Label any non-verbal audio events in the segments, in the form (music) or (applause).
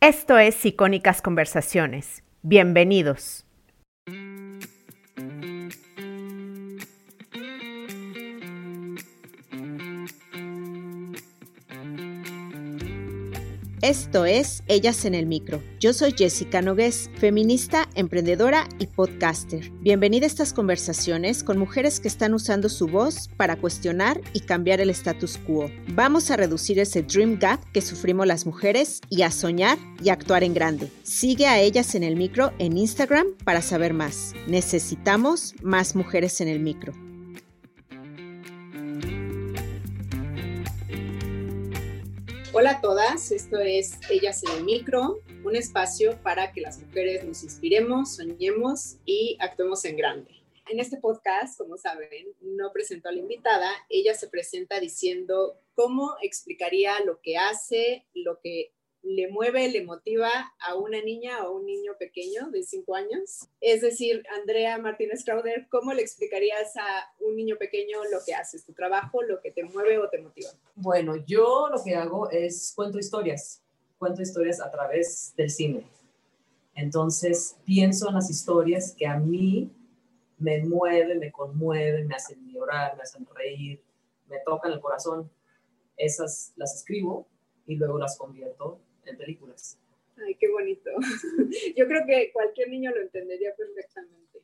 Esto es Icónicas Conversaciones. Bienvenidos. Esto es Ellas en el Micro. Yo soy Jessica Nogués, feminista, emprendedora y podcaster. Bienvenida a estas conversaciones con mujeres que están usando su voz para cuestionar y cambiar el status quo. Vamos a reducir ese dream gap que sufrimos las mujeres y a soñar y actuar en grande. Sigue a Ellas en el Micro en Instagram para saber más. Necesitamos más mujeres en el micro. Hola a todas, esto es Ellas en el Micro, un espacio para que las mujeres nos inspiremos, soñemos y actuemos en grande. En este podcast, como saben, no presento a la invitada, ella se presenta diciendo cómo explicaría lo que hace, lo que le mueve, le motiva a una niña o un niño pequeño de 5 años. Es decir, Andrea Martínez Crowder, ¿cómo le explicarías a un niño pequeño lo que haces, tu trabajo, lo que te mueve o te motiva? Bueno, yo lo que hago es cuento historias, cuento historias a través del cine. Entonces, pienso en las historias que a mí me mueven, me conmueven, me hacen llorar, me hacen reír, me tocan el corazón. Esas las escribo y luego las convierto en películas. Ay, qué bonito. (laughs) Yo creo que cualquier niño lo entendería perfectamente.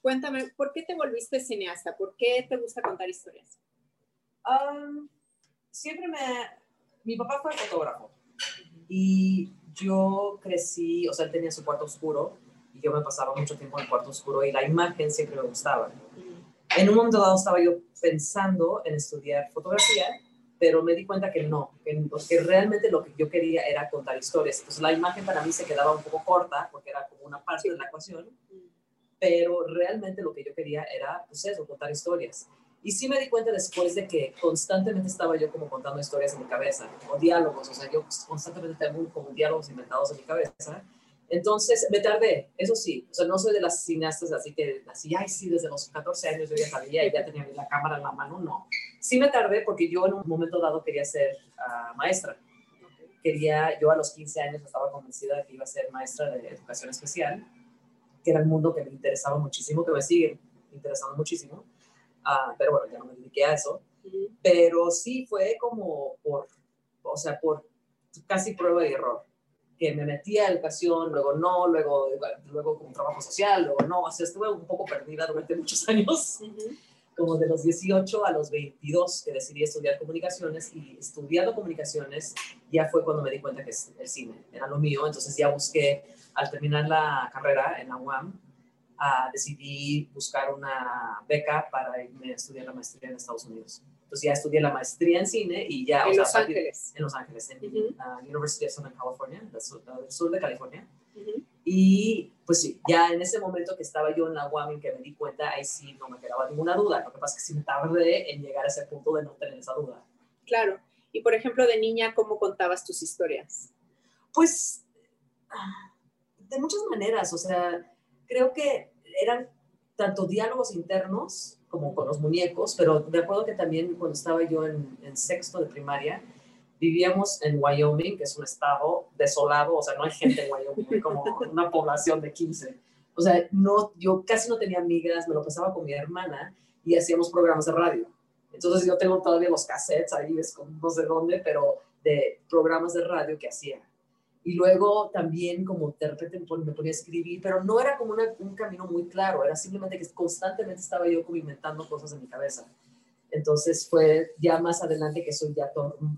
Cuéntame, ¿por qué te volviste cineasta? ¿Por qué te gusta contar historias? siempre me... Mi papá fue fotógrafo y yo crecí, o sea, él tenía su cuarto oscuro y yo me pasaba mucho tiempo en el cuarto oscuro y la imagen siempre me gustaba. En un momento dado estaba yo pensando en estudiar fotografía pero me di cuenta que no, que, que, realmente lo que yo quería era contar historias. Entonces la imagen para mí se quedaba un poco corta porque era como una parte de la ecuación, pero realmente lo que yo quería era, pues eso, contar historias. Y sí me di cuenta después de que constantemente estaba yo como contando historias en mi cabeza, o diálogos, o sea, yo constantemente tengo como diálogos inventados en mi cabeza. Entonces me tardé, eso sí, o sea, no soy de las cineastas así que, así, ay, sí, desde los 14 años yo ya sabía y ya tenía la cámara en la mano, no Sí me tardé porque yo en un momento dado quería ser uh, maestra. Quería, yo a los 15 años estaba convencida de que iba a ser maestra de educación especial, que era el mundo que me interesaba muchísimo, que me sigue interesando muchísimo. Uh, pero bueno, ya no me dediqué a eso. Pero sí fue como por, o sea, por casi prueba y error que me metí a educación, luego no, luego, luego con trabajo social, luego no, o sea, estuve un poco perdida durante muchos años como de los 18 a los 22 que decidí estudiar comunicaciones y estudiando comunicaciones ya fue cuando me di cuenta que el cine era lo mío, entonces ya busqué, al terminar la carrera en la UAM, uh, decidí buscar una beca para irme a estudiar la maestría en Estados Unidos. Entonces ya estudié la maestría en cine y ya... En Los Ángeles. En Los Ángeles, en la University of Southern California, del sur, sur de California. Y pues sí, ya en ese momento que estaba yo en la UAM que me di cuenta, ahí sí no me quedaba ninguna duda. Lo que pasa es que sí me tardé en llegar a ese punto de no tener esa duda. Claro. Y por ejemplo, de niña, ¿cómo contabas tus historias? Pues de muchas maneras. O sea, creo que eran tanto diálogos internos como con los muñecos, pero de acuerdo que también cuando estaba yo en, en sexto de primaria, vivíamos en Wyoming, que es un estado desolado, o sea, no hay gente en Wyoming, como una población de 15. O sea, no, yo casi no tenía amigas, me lo pasaba con mi hermana y hacíamos programas de radio. Entonces yo tengo todavía los cassettes ahí, es no sé dónde, pero de programas de radio que hacía. Y luego también como de repente me ponía a escribir, pero no era como un camino muy claro, era simplemente que constantemente estaba yo como inventando cosas en mi cabeza. Entonces fue ya más adelante que eso ya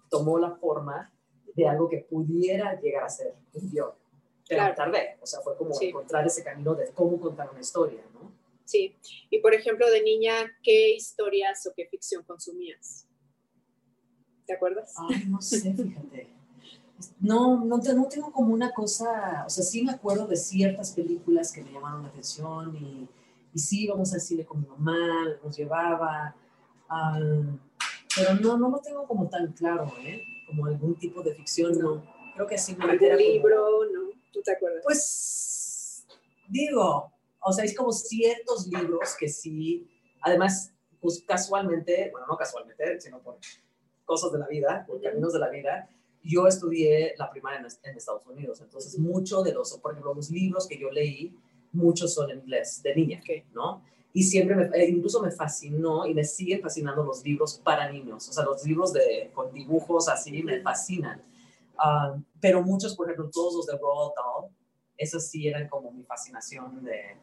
tomó la forma de algo que pudiera llegar a ser un guion. Pero claro. tardé, o sea, fue como encontrar ese camino de cómo contar una historia, ¿no? Sí, y por ejemplo, de niña, ¿qué historias o qué ficción consumías? ¿Te acuerdas? Ay, no sé, fíjate. No, no, no tengo como una cosa, o sea, sí me acuerdo de ciertas películas que me llamaron la atención y, y sí íbamos al cine con mi mamá, nos llevaba, pero no, no lo tengo como tan claro, ¿eh? Como algún tipo de ficción, no. Creo que simplemente ¿Algún libro, no? ¿Tú te acuerdas? Pues, digo, o sea, es como ciertos libros que sí, además, pues casualmente, bueno, no casualmente, sino por cosas de la vida, por caminos de la vida, yo estudié la primaria en, Estados Unidos, entonces mucho de los, por ejemplo, los libros que yo leí, muchos son en inglés, de niña, ¿no? Y siempre, me, eh, incluso me fascinó y me siguen fascinando los libros para niños, o sea, los libros de, con dibujos así me fascinan. Ah, pero muchos, por ejemplo, todos los de Roald Dahl, esos sí eran como mi fascinación de,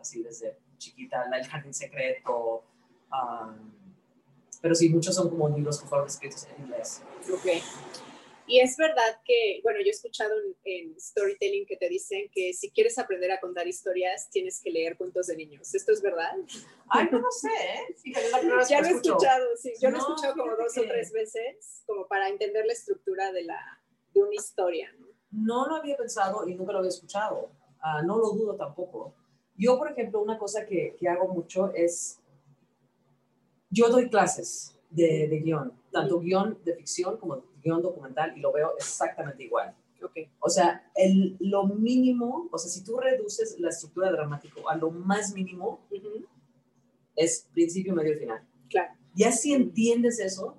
así desde chiquita, El Jardín Secreto, ah, pero sí, muchos son como libros que fueron escritos en inglés. Ok. Y es verdad que, bueno, yo he escuchado en, storytelling que te dicen que si quieres aprender a contar historias, tienes que leer cuentos de niños. ¿Esto es verdad? Ay, no lo sé, ¿eh? ya lo he escuchado, sí. Yo lo he escuchado como dos o tres veces, como para entender la estructura de, la, de una historia, ¿no? No lo había pensado y nunca lo había escuchado. Ah, no lo dudo tampoco. Yo, por ejemplo, una cosa que, que hago mucho es, yo doy clases de, de guion, tanto guion de ficción como guion documental y lo veo exactamente igual. Okay. O sea, el, lo mínimo, o sea, si tú reduces la estructura dramática a lo más mínimo, es principio, medio y final. Claro. Ya si entiendes eso,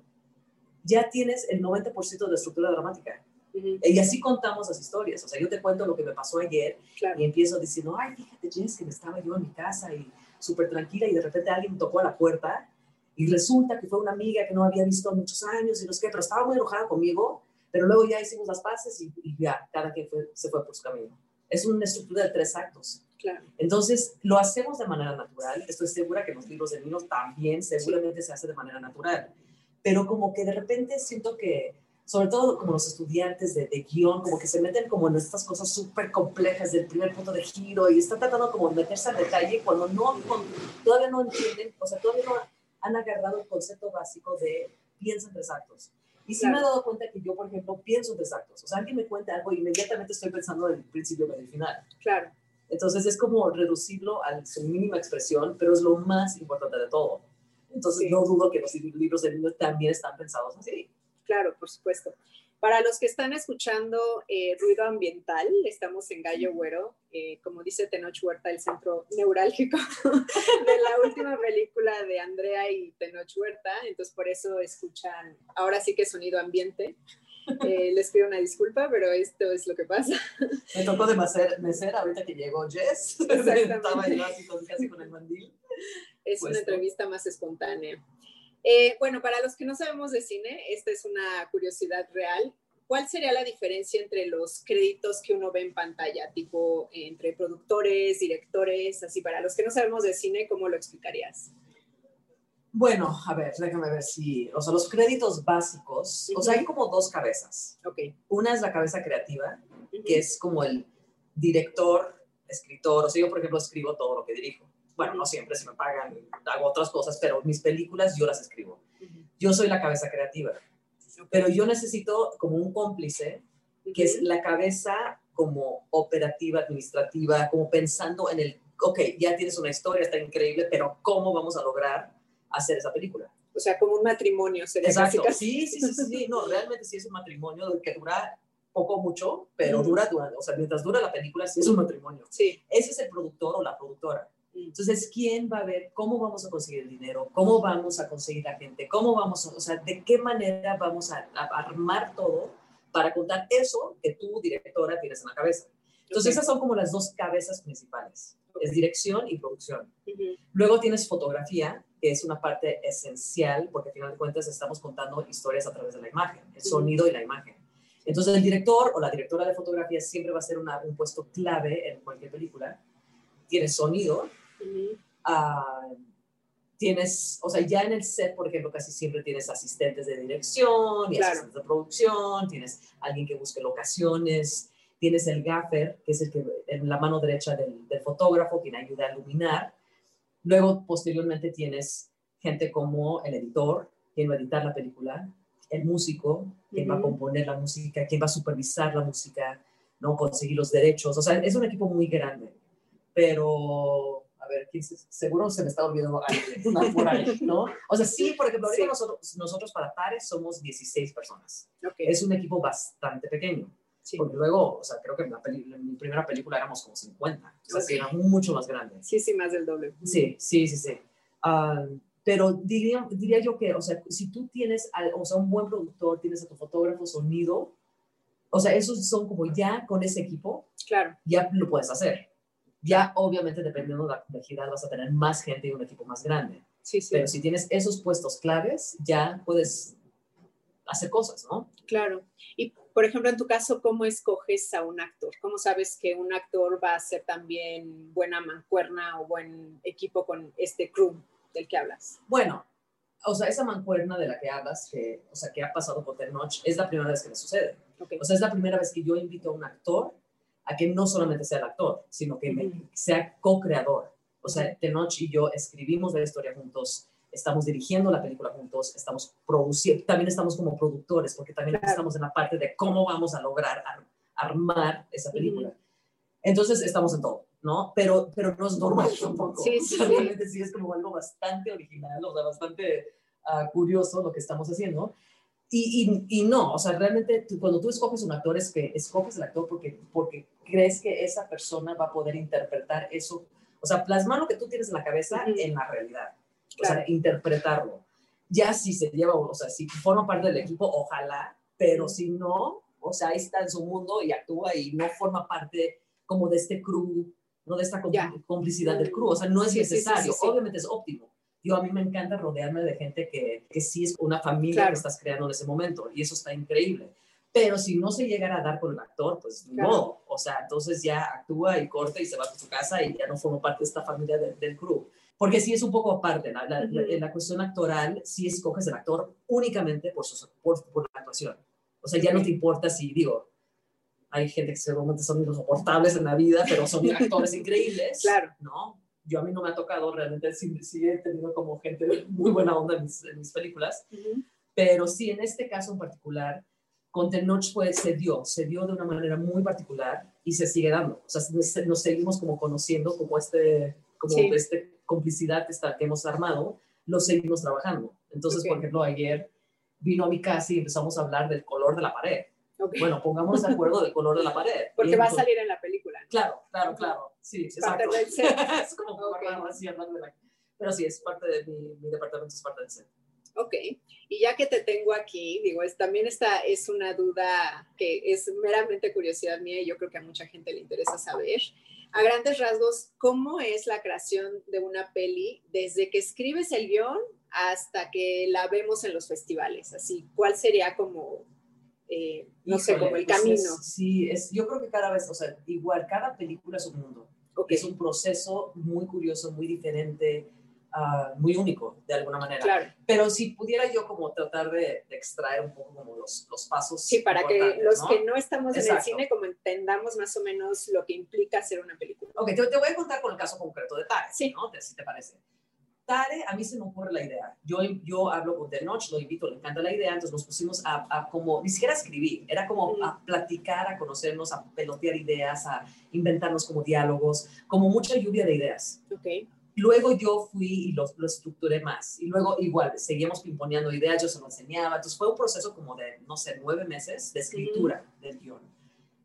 ya tienes el 90% de estructura dramática. Y así contamos las historias. O sea, yo te cuento lo que me pasó ayer y empiezo diciendo, ay, fíjate, Jess, que estaba yo en mi casa y súper tranquila y de repente alguien tocó a la puerta y resulta que fue una amiga que no había visto muchos años y no sé qué, pero estaba muy enojada conmigo, pero luego ya hicimos las paces y, ya, cada quien se fue por su camino. Es una estructura de tres actos. Claro. Entonces, lo hacemos de manera natural. Estoy segura que los libros de niños también seguramente se hace de manera natural. Pero como que de repente siento que, sobre todo como los estudiantes de, de guion, como que se meten como en estas cosas súper complejas del primer punto de giro y están tratando como de meterse al detalle cuando no, todavía no entienden, o sea, todavía no han agarrado el concepto básico de piensa en tres actos. Y sí me he dado cuenta que yo, por ejemplo, pienso en tres actos. O sea, alguien me cuenta algo y inmediatamente estoy pensando en el principio, y el final. Claro. Entonces es como reducirlo a su mínima expresión, pero es lo más importante de todo. Entonces no dudo que los libros de niños también están pensados así. Claro, por supuesto. Para los que están escuchando eh, ruido ambiental, estamos en Gallo Güero, eh, como dice Tenoch Huerta, el centro neurálgico (laughs) de la última película de Andrea y Tenoch Huerta, entonces por eso escuchan ahora sí que sonido ambiente. Eh, les pido una disculpa, pero esto es lo que pasa. Me tocó de mesera ahorita que llegó Jess. (laughs) Estaba yo así casi con el mandil. Es una entrevista más espontánea. Eh, bueno, para los que no sabemos de cine, esta es una curiosidad real. ¿Cuál sería la diferencia entre los créditos que uno ve en pantalla, tipo entre productores, directores, así para los que no sabemos de cine, ¿cómo lo explicarías? Bueno, a ver, déjame ver si, o sea, los créditos básicos, o sea, hay como dos cabezas. Ok. Una es la cabeza creativa, que es como el director, escritor, o sea, yo por ejemplo escribo todo lo que dirijo bueno, no siempre se me pagan, hago otras cosas, pero mis películas yo las escribo. Yo soy la cabeza creativa, pero yo necesito como un cómplice, que es la cabeza como operativa, administrativa, como pensando en el, ok, ya tienes una historia, está increíble, pero ¿cómo vamos a lograr hacer esa película? O sea, como un matrimonio. Sería Exacto, sí, sí, sí, sí, no, realmente sí es un matrimonio que dura poco mucho, pero dura, dura, o sea, mientras dura la película, sí es un matrimonio. Sí. Ese es el productor o la productora. Entonces, ¿quién va a ver cómo vamos a conseguir el dinero? ¿Cómo vamos a conseguir la gente? ¿Cómo vamos, a, o sea, de qué manera vamos a, armar todo para contar eso que tú, directora, tienes en la cabeza? Entonces, esas son como las dos cabezas principales. Es dirección y producción. Luego tienes fotografía, que es una parte esencial, porque al final de cuentas estamos contando historias a través de la imagen, el sonido y la imagen. Entonces, el director o la directora de fotografía siempre va a ser un puesto clave en cualquier película. Tienes sonido, Ah, tienes, o sea, ya en el set, por ejemplo, casi siempre tienes asistentes de dirección y asistentes de producción, tienes alguien que busque locaciones, tienes el gaffer, que es el que en la mano derecha del, fotógrafo, quien ayuda a iluminar. Luego, posteriormente, tienes gente como el editor, quien va a editar la película, el músico, quien va a componer la música, quien va a supervisar la música, ¿no? conseguir los derechos. O sea, es un equipo muy grande, pero ver, seguro se me está olvidando alguien por ahí, ¿no? O sea, sí, por ejemplo, nosotros, nosotros para Pares somos 16 personas. Es un equipo bastante pequeño. Porque luego, o sea, creo que en, mi primera película éramos como 50. O sea, que era mucho más grande. Sí, sí, más del doble. Sí, sí, sí, sí. Ah, pero diría, diría yo que, o sea, si tú tienes o sea, un buen productor, tienes a tu fotógrafo, sonido, O sea, esos son como ya con ese equipo, claro. ya lo puedes hacer. Ya, obviamente, dependiendo de la complejidad, vas a tener más gente y un equipo más grande. Sí, sí. Pero si tienes esos puestos claves, ya puedes hacer cosas, ¿no? Claro. Y, por ejemplo, en tu caso, ¿cómo escoges a un actor? ¿Cómo sabes que un actor va a ser también buena mancuerna o buen equipo con este crew del que hablas? Bueno, o sea, esa mancuerna de la que hablas, que, o sea, que ha pasado por Tenoch, es la primera vez que me sucede. Okay. O sea, es la primera vez que yo invito a un actor a que no solamente sea el actor, sino que me, sea co-creador. O sea, Tenoch y yo escribimos la historia juntos, estamos dirigiendo la película juntos, estamos produciendo, también estamos como productores, porque también Claro. estamos en la parte de cómo vamos a lograr ar- armar esa película. Entonces, estamos en todo, ¿no? Pero, pero no es normal tampoco. Sí, sí. (laughs) Realmente sí es como algo bastante original, o sea, bastante ah, curioso lo que estamos haciendo. Y, y, y no, o sea, realmente tú- cuando tú escoges un actor es que escoges el actor porque, porque crees que esa persona va a poder interpretar eso, o sea, plasmar lo que tú tienes en la cabeza en la realidad, o Claro. sea, interpretarlo. Ya si se lleva, o sea, si forma parte del equipo, ojalá, pero si no, o sea, ahí está en su mundo y actúa y no forma parte como de este crew, no de esta compl- complicidad del crew, o sea, no es sí, necesario, sí, sí. obviamente es óptimo. Yo a mí me encanta rodearme de gente que, que sí es una familia Claro. que estás creando en ese momento y eso está increíble. Pero si no se llegara a dar con el actor, pues Claro. no. O sea, entonces ya actúa y corta y se va a su casa y ya no forma parte de esta familia de- del crew. Porque sí es un poco aparte, la, la, la- Ujú. la cuestión actoral, sí escoges el actor únicamente por, su, por, por la actuación. O sea, ya no te importa si, digo, hay gente que seguramente son insoportables en la vida, pero son actores (laughs) increíbles. Claro. ¿No? Yo a mí no me ha tocado, realmente sí, sí he tenido como gente (laughs) muy buena onda en mis, en mis películas, Ujú. pero sí, en este caso en particular, con Tenoch fue, se dio, se dio de una manera muy particular y se sigue dando. O sea, nos, seguimos como conociendo, como este, como Sí. este complicidad que, está, que hemos armado, lo seguimos trabajando. Entonces, Ok. por ejemplo, ayer vino a mi casa y empezamos a hablar del color de la pared. Ok. Bueno, pongámonos de acuerdo del color de la pared. (laughs) Porque va a salir en la película. ¿no? Claro, claro, claro. Sí, parte exacto. del set. (laughs) es como Ok. raro así hablando de la- Pero sí, es parte de mi, mi departamento, es parte del set. Ok, y ya que te tengo aquí, digo, es, también esta es una duda que es meramente curiosidad mía y yo creo que a mucha gente le interesa saber. A grandes rasgos, ¿cómo es la creación de una peli desde que escribes el guion hasta que la vemos en los festivales? Así, ¿cuál sería como, eh, no sé, Híjole, como el pues camino? es- sí, es, yo creo que cada vez, o sea, igual, cada película es un mundo. Ok, Es un proceso muy curioso, muy diferente, ah, muy único, de alguna manera. claro, Pero si pudiera yo como tratar de, de extraer un poco como los, los pasos. sí, para que los ¿no? que no estamos en el Exacto. cine como entendamos más o menos lo que implica hacer una película. Ok, te, te voy a contar con el caso concreto de Tare, Sí. ¿no? Si te parece. Tare, a mí se me ocurre la idea. Yo, yo hablo con The Notch, lo invito, le encanta la idea, entonces nos pusimos a, a como, ni siquiera escribir, era como a platicar, a conocernos, a pelotear ideas, a inventarnos como diálogos, como mucha lluvia de ideas. Ok, Luego yo fui y lo, lo estructuré más. Y luego igual, seguimos pimponeando ideas, yo se lo enseñaba. Entonces fue un proceso como de, no sé, nueve meses de escritura del guion.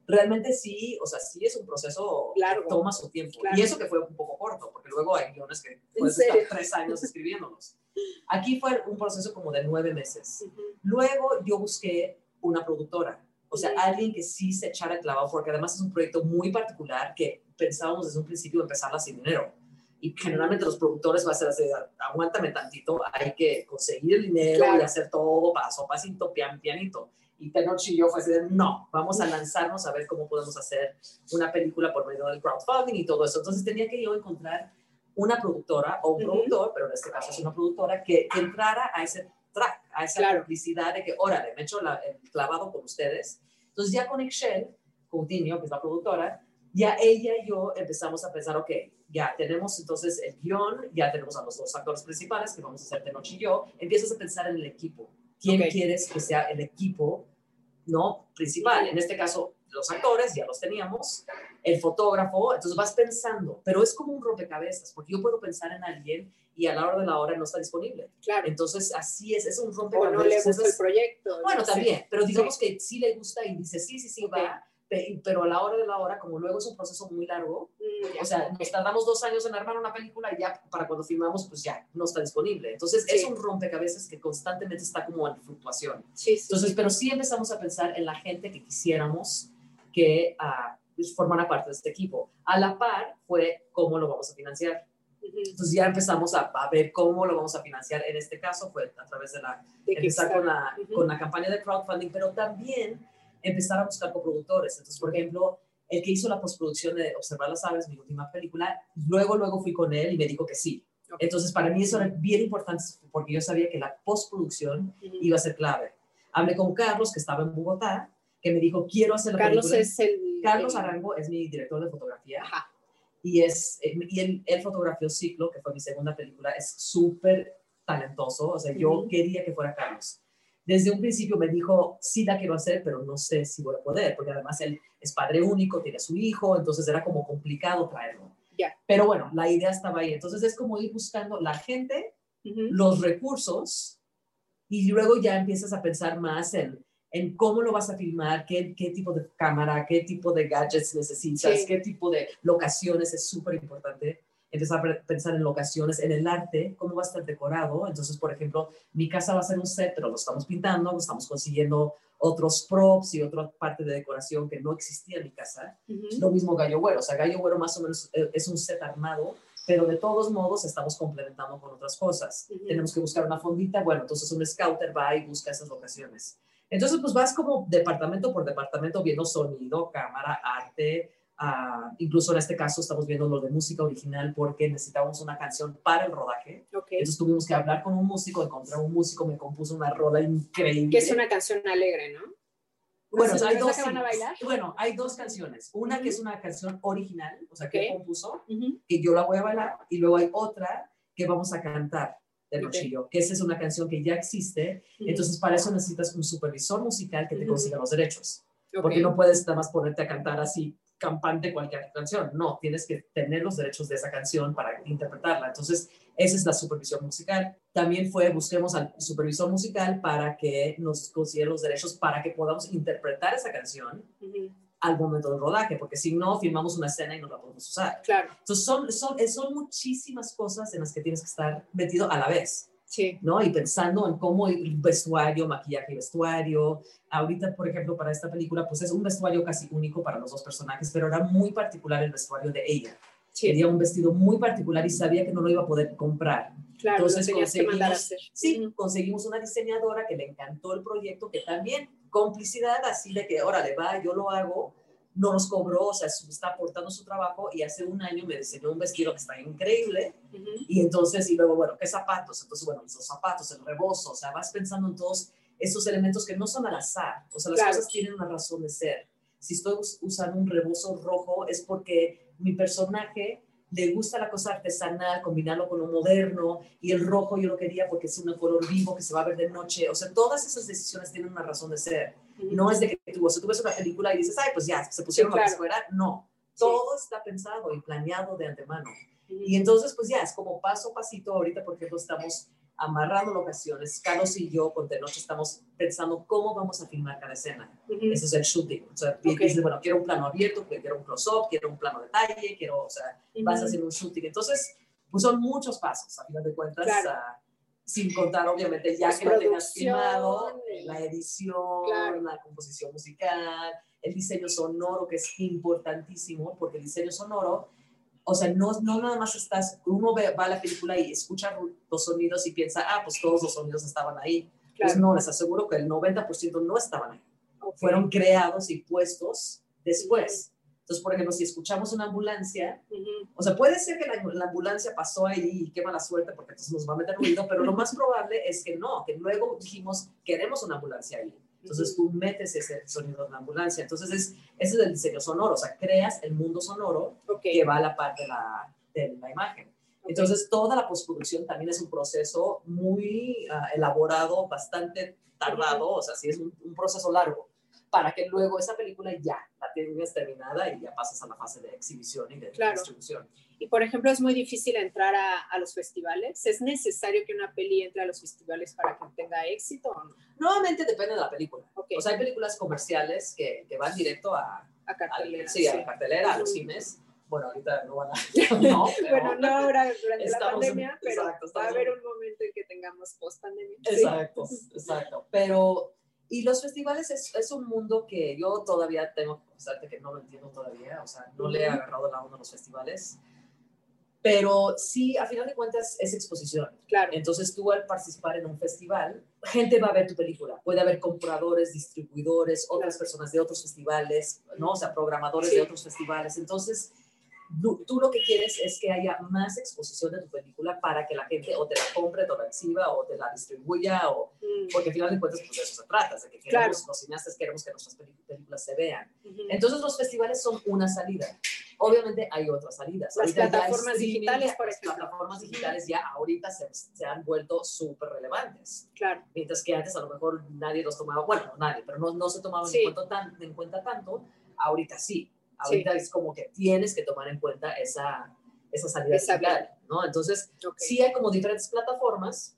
Realmente sí, o sea, sí es un proceso Largo. que toma su tiempo. Claro. Y eso que fue un poco corto, porque luego hay guiones que puedes estar tres años escribiéndolos. (laughs) Aquí fue un proceso como de nueve meses. Ujú. Luego yo busqué una productora, o sea, Ujú. alguien que sí se echara clavado, porque además es un proyecto muy particular que pensábamos desde un principio empezarla sin dinero. Y generalmente los productores va a ser así, aguántame tantito, hay que conseguir el dinero Claro. y hacer todo paso a pasito, pian, pianito. Y Tenoch y yo fue así de, no, vamos a lanzarnos a ver cómo podemos hacer una película por medio del crowdfunding y todo eso. Entonces tenía que yo encontrar una productora o un Ujú. productor, pero en este caso es una productora, que, que entrara a ese track, a esa Claro. complicidad de que, órale, me echo la- el clavado con ustedes. Entonces ya con Excel, Coutinho, que es la productora, ya ella y yo empezamos a pensar, ok, ya tenemos entonces el guion, ya tenemos a los dos actores principales, que vamos a ser Tenoch y yo, empiezas a pensar en el equipo. ¿Quién Ok. quieres que sea el equipo, no, principal? En este caso, los actores, ya los teníamos, el fotógrafo, entonces vas pensando, pero es como un rompecabezas, porque yo puedo pensar en alguien y a la hora de la hora no está disponible. claro. Entonces, así es, es un O rompecabezas. no le gusta el proyecto. bueno, no sé. también, pero digamos que sí le gusta y dice, sí, sí, sí, Ok. va, pero a la hora de la hora, como luego es un proceso muy largo, Mm, o sea, nos tardamos dos años en armar una película y ya para cuando filmamos, pues ya no está disponible. Entonces, Sí. es un rompecabezas que constantemente está como en fluctuación. sí, sí, Entonces, pero sí empezamos a pensar en la gente que quisiéramos que ah, pues, formara parte de este equipo. A la par fue cómo lo vamos a financiar. Entonces ya empezamos a, a ver cómo lo vamos a financiar. En este caso fue a través de la, De empezar con la, Ujú. con la campaña de crowdfunding, pero también empezar a buscar coproductores. Entonces, por ejemplo, el que hizo la postproducción de Observar las Aves, mi última película, luego, luego fui con él y me dijo que sí. Ok. Entonces, para mí eso era bien importante porque yo sabía que la postproducción iba a ser clave. Hablé con Carlos, que estaba en Bogotá, que me dijo, quiero hacer la Carlos película. es el... Carlos el- Arango es mi director de fotografía Ajá. y, es, eh, y él, él fotografió Ciclo, que fue mi segunda película, es súper talentoso, o sea, yo quería que fuera Carlos. Desde un principio me dijo, sí la quiero hacer, pero no sé si voy a poder, porque además él es padre único, tiene a su hijo, entonces era como complicado traerlo. Ya. Pero bueno, la idea estaba ahí. Entonces es como ir buscando la gente, los recursos, y luego ya empiezas a pensar más en, en cómo lo vas a filmar, qué, qué tipo de cámara, qué tipo de gadgets necesitas, Sí. qué tipo de locaciones, es súper importante. Empezar a pensar en locaciones, en el arte, cómo va a estar decorado. Entonces, por ejemplo, mi casa va a ser un set, pero lo estamos pintando, lo estamos consiguiendo otros props y otra parte de decoración que no existía en mi casa. Lo mismo Gallo Güero, o sea, Gallo Güero más o menos eh, es un set armado, pero de todos modos estamos complementando con otras cosas. Tenemos que buscar una fondita, bueno, entonces un scouter va y busca esas locaciones. Entonces, pues vas como departamento por departamento viendo sonido, cámara, arte, ah, incluso en este caso estamos viendo lo de música original porque necesitábamos una canción para el rodaje. Ok. Entonces tuvimos que hablar con un músico, encontrar un músico, me compuso una rola increíble. Que es una canción alegre, ¿no? Bueno, ¿Es hay dos, que van a bailar? bueno, hay dos canciones. Una que Ujú. es una canción original, o sea, que Ok. compuso, Ujú. que yo la voy a bailar, y luego hay otra que vamos a cantar de. Rochillo, que esa es una canción que ya existe. Entonces, para eso necesitas un supervisor musical que te consiga los derechos. Porque no puedes nada más ponerte a cantar así campante cualquier canción. No, tienes que tener los derechos de esa canción para interpretarla. Entonces, esa es la supervisión musical. También fue, busquemos al supervisor musical para que nos consiga los derechos para que podamos interpretar esa canción al momento del rodaje, porque si no, filmamos una escena y no la podemos usar. Claro, Entonces, son, son, son muchísimas cosas en las que tienes que estar metido a la vez. Sí. ¿no? Y pensando en cómo el vestuario, maquillaje y vestuario. Ahorita, por ejemplo, para esta película, pues es un vestuario casi único para los dos personajes, pero era muy particular el vestuario de ella. Sí, Quería un vestido muy particular y sabía que no lo iba a poder comprar. claro, entonces tenías que a conseguimos- hacer. Sí, conseguimos una diseñadora que le encantó el proyecto, que también complicidad así de que, órale, va, yo lo hago, no nos cobró, o sea, está aportando su trabajo y hace un año me diseñó un vestido que está increíble y entonces, y luego, bueno, ¿qué zapatos? Entonces, bueno, los zapatos, el rebozo, o sea, vas pensando en todos esos elementos que no son al azar, o sea, las Claro. cosas tienen una razón de ser. Si estoy us- usando un rebozo rojo es porque mi personaje le gusta la cosa artesanal, combinarlo con lo moderno, y el rojo yo lo quería porque es un color vivo que se va a ver de noche, o sea, todas esas decisiones tienen una razón de ser. No es de que tú, o sea, tú ves una película y dices, ay, pues ya, se pusieron Sí, claro. fuera, no. Todo está pensado y planeado de antemano. Y entonces, pues ya, es como paso a pasito. Ahorita, por ejemplo, estamos amarrando locaciones. Carlos y yo, con Tenoch, estamos pensando cómo vamos a filmar cada escena. Ujú. Ese es el shooting. O sea, Ok. dices, bueno, quiero un plano abierto, quiero un close-up, quiero un plano detalle, quiero, o sea, vas Ujú. haciendo un shooting. Entonces, pues son muchos pasos, a final de cuentas, Claro. Sin contar, obviamente, ya que lo tengas filmado, la edición, Claro. la composición musical, el diseño sonoro, que es importantísimo, porque el diseño sonoro, o sea, no, no nada más estás, uno ve, va a la película y escucha los sonidos y piensa, ah, pues todos los sonidos estaban ahí. Pues Claro. no, les aseguro que el 90% no estaban ahí Ok. fueron creados y puestos después. Entonces, por ejemplo, si escuchamos una ambulancia, Ujú. o sea, puede ser que la, la ambulancia pasó ahí y qué mala suerte porque entonces nos va a meter ruido, pero lo más probable es que no, que luego dijimos, queremos una ambulancia ahí. Entonces tú metes ese sonido en la ambulancia. Entonces es, ese es el diseño sonoro, o sea, creas el mundo sonoro Ok. que va a la par de la, de la imagen. Ok. Entonces, toda la postproducción también es un proceso muy ah, elaborado, bastante tardado, o sea, sí es un, un proceso largo, para que luego esa película ya la tengas terminada y ya pasas a la fase de exhibición y de Claro. distribución. Y por ejemplo, es muy difícil entrar a, a los festivales. ¿Es necesario que una peli entre a los festivales para que tenga éxito o no? Nuevamente depende de la película. Ok. O sea, hay películas comerciales que, que van directo a, a cartelera. sí, a la cartelera, a los cines. Bueno, ahorita no van a. (laughs) (laughs) No, bueno, no ahora durante la pandemia, pero va a haber un momento en que tengamos post pandemia. Exacto, exacto. Pero, y los festivales es, es, un mundo que yo todavía tengo que confesarte que no lo entiendo todavía, o sea, no le he agarrado la onda a los festivales. Pero sí, a final de cuentas, es exposición. Claro. Entonces, tú al participar en un festival, gente va a ver tu película. Puede haber compradores, distribuidores, otras personas de otros festivales, ¿no? O sea, programadores de otros festivales. Entonces, tú, lo que quieres es que haya más exposición de tu película para que la gente o te la compre, te la exhiba o te la distribuya, o, mm. porque al final de cuentas pues de eso se trata, de que queremos, los cineastas queremos que nuestras películas se vean. Entonces los festivales son una salida. Obviamente hay otras salidas. Las plataformas digitales, por ejemplo. Las plataformas digitales ya ahorita se, se han vuelto súper relevantes. Claro. Mientras que antes a lo mejor nadie los tomaba, bueno, nadie, pero no, no se tomaban en, cuenta tan, en cuenta tanto, ahorita sí. Ahorita es como que tienes que tomar en cuenta esa, esa salida digital, ¿no? Entonces, sí hay como diferentes plataformas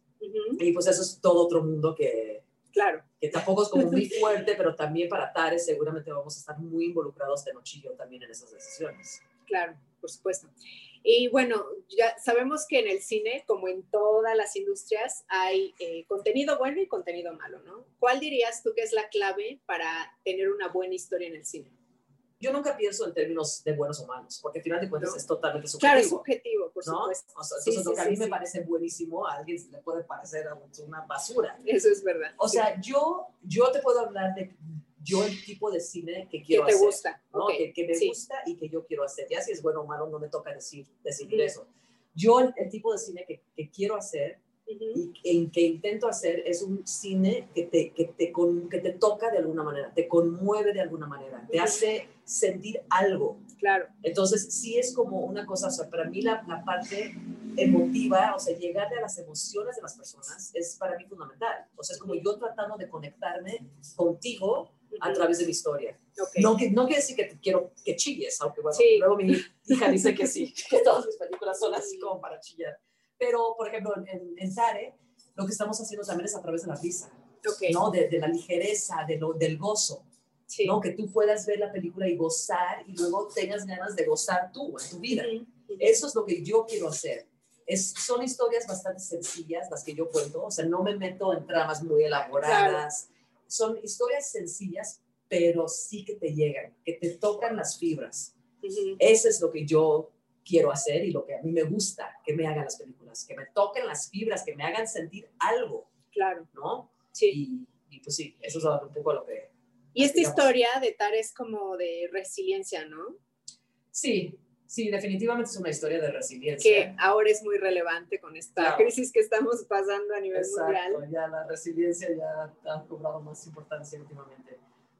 y pues eso es todo otro mundo que, claro. que tampoco es como muy (laughs) fuerte, pero también para Tares seguramente vamos a estar muy involucrados de Nochillo también en esas decisiones. Claro, por supuesto. Y bueno, ya sabemos que en el cine, como en todas las industrias, hay eh, contenido bueno y contenido malo, ¿no? ¿Cuál dirías tú que es la clave para tener una buena historia en el cine? Yo nunca pienso en términos de buenos o malos, porque al final de cuentas es totalmente subjetivo. Claro, es subjetivo, por supuesto. O sea, entonces, lo que a mí me parece buenísimo, a alguien le puede parecer una basura. Eso es verdad. O sea, yo, yo te puedo hablar de yo el tipo de cine que quiero que te gusta. ¿no? Que, que, me gusta y que yo quiero hacer. Ya si es bueno o malo, no me toca decir, decidir eso. Yo el, el, tipo de cine que, que quiero hacer y en que intento hacer es un cine que te, que, te con, que te toca de alguna manera, te conmueve de alguna manera, te hace sentir algo. Claro. Entonces, sí es como una cosa, o sea, para mí la, la parte emotiva, o sea, llegarle a las emociones de las personas es para mí fundamental. O sea, es como yo tratando de conectarme contigo a través de mi historia. No, que, no quiere decir que quiero que chilles, aunque bueno, luego mi hija dice que sí, (laughs) que todas mis películas son así como para chillar. Pero, por ejemplo, en, en Sare, lo que estamos haciendo también es a través de la risa, ¿no? De, de, la ligereza, de lo, del gozo. ¿No? Que tú puedas ver la película y gozar y luego tengas ganas de gozar tú en tu vida. Eso es lo que yo quiero hacer. Es, son historias bastante sencillas las que yo cuento, o sea, no me meto en tramas muy elaboradas. Son historias sencillas, pero sí que te llegan, que te tocan las fibras. Eso es lo que yo quiero hacer y lo que a mí me gusta que me hagan las películas, que me toquen las fibras, que me hagan sentir algo. Claro. ¿No? Sí. Y, pues sí, eso es un poco lo que... Y esta historia de Tar es como de resiliencia, ¿no? Sí, sí, definitivamente es una historia de resiliencia. Que ahora es muy relevante con esta crisis que estamos pasando a nivel Exacto, mundial. Ya la resiliencia ya ha cobrado más importancia últimamente.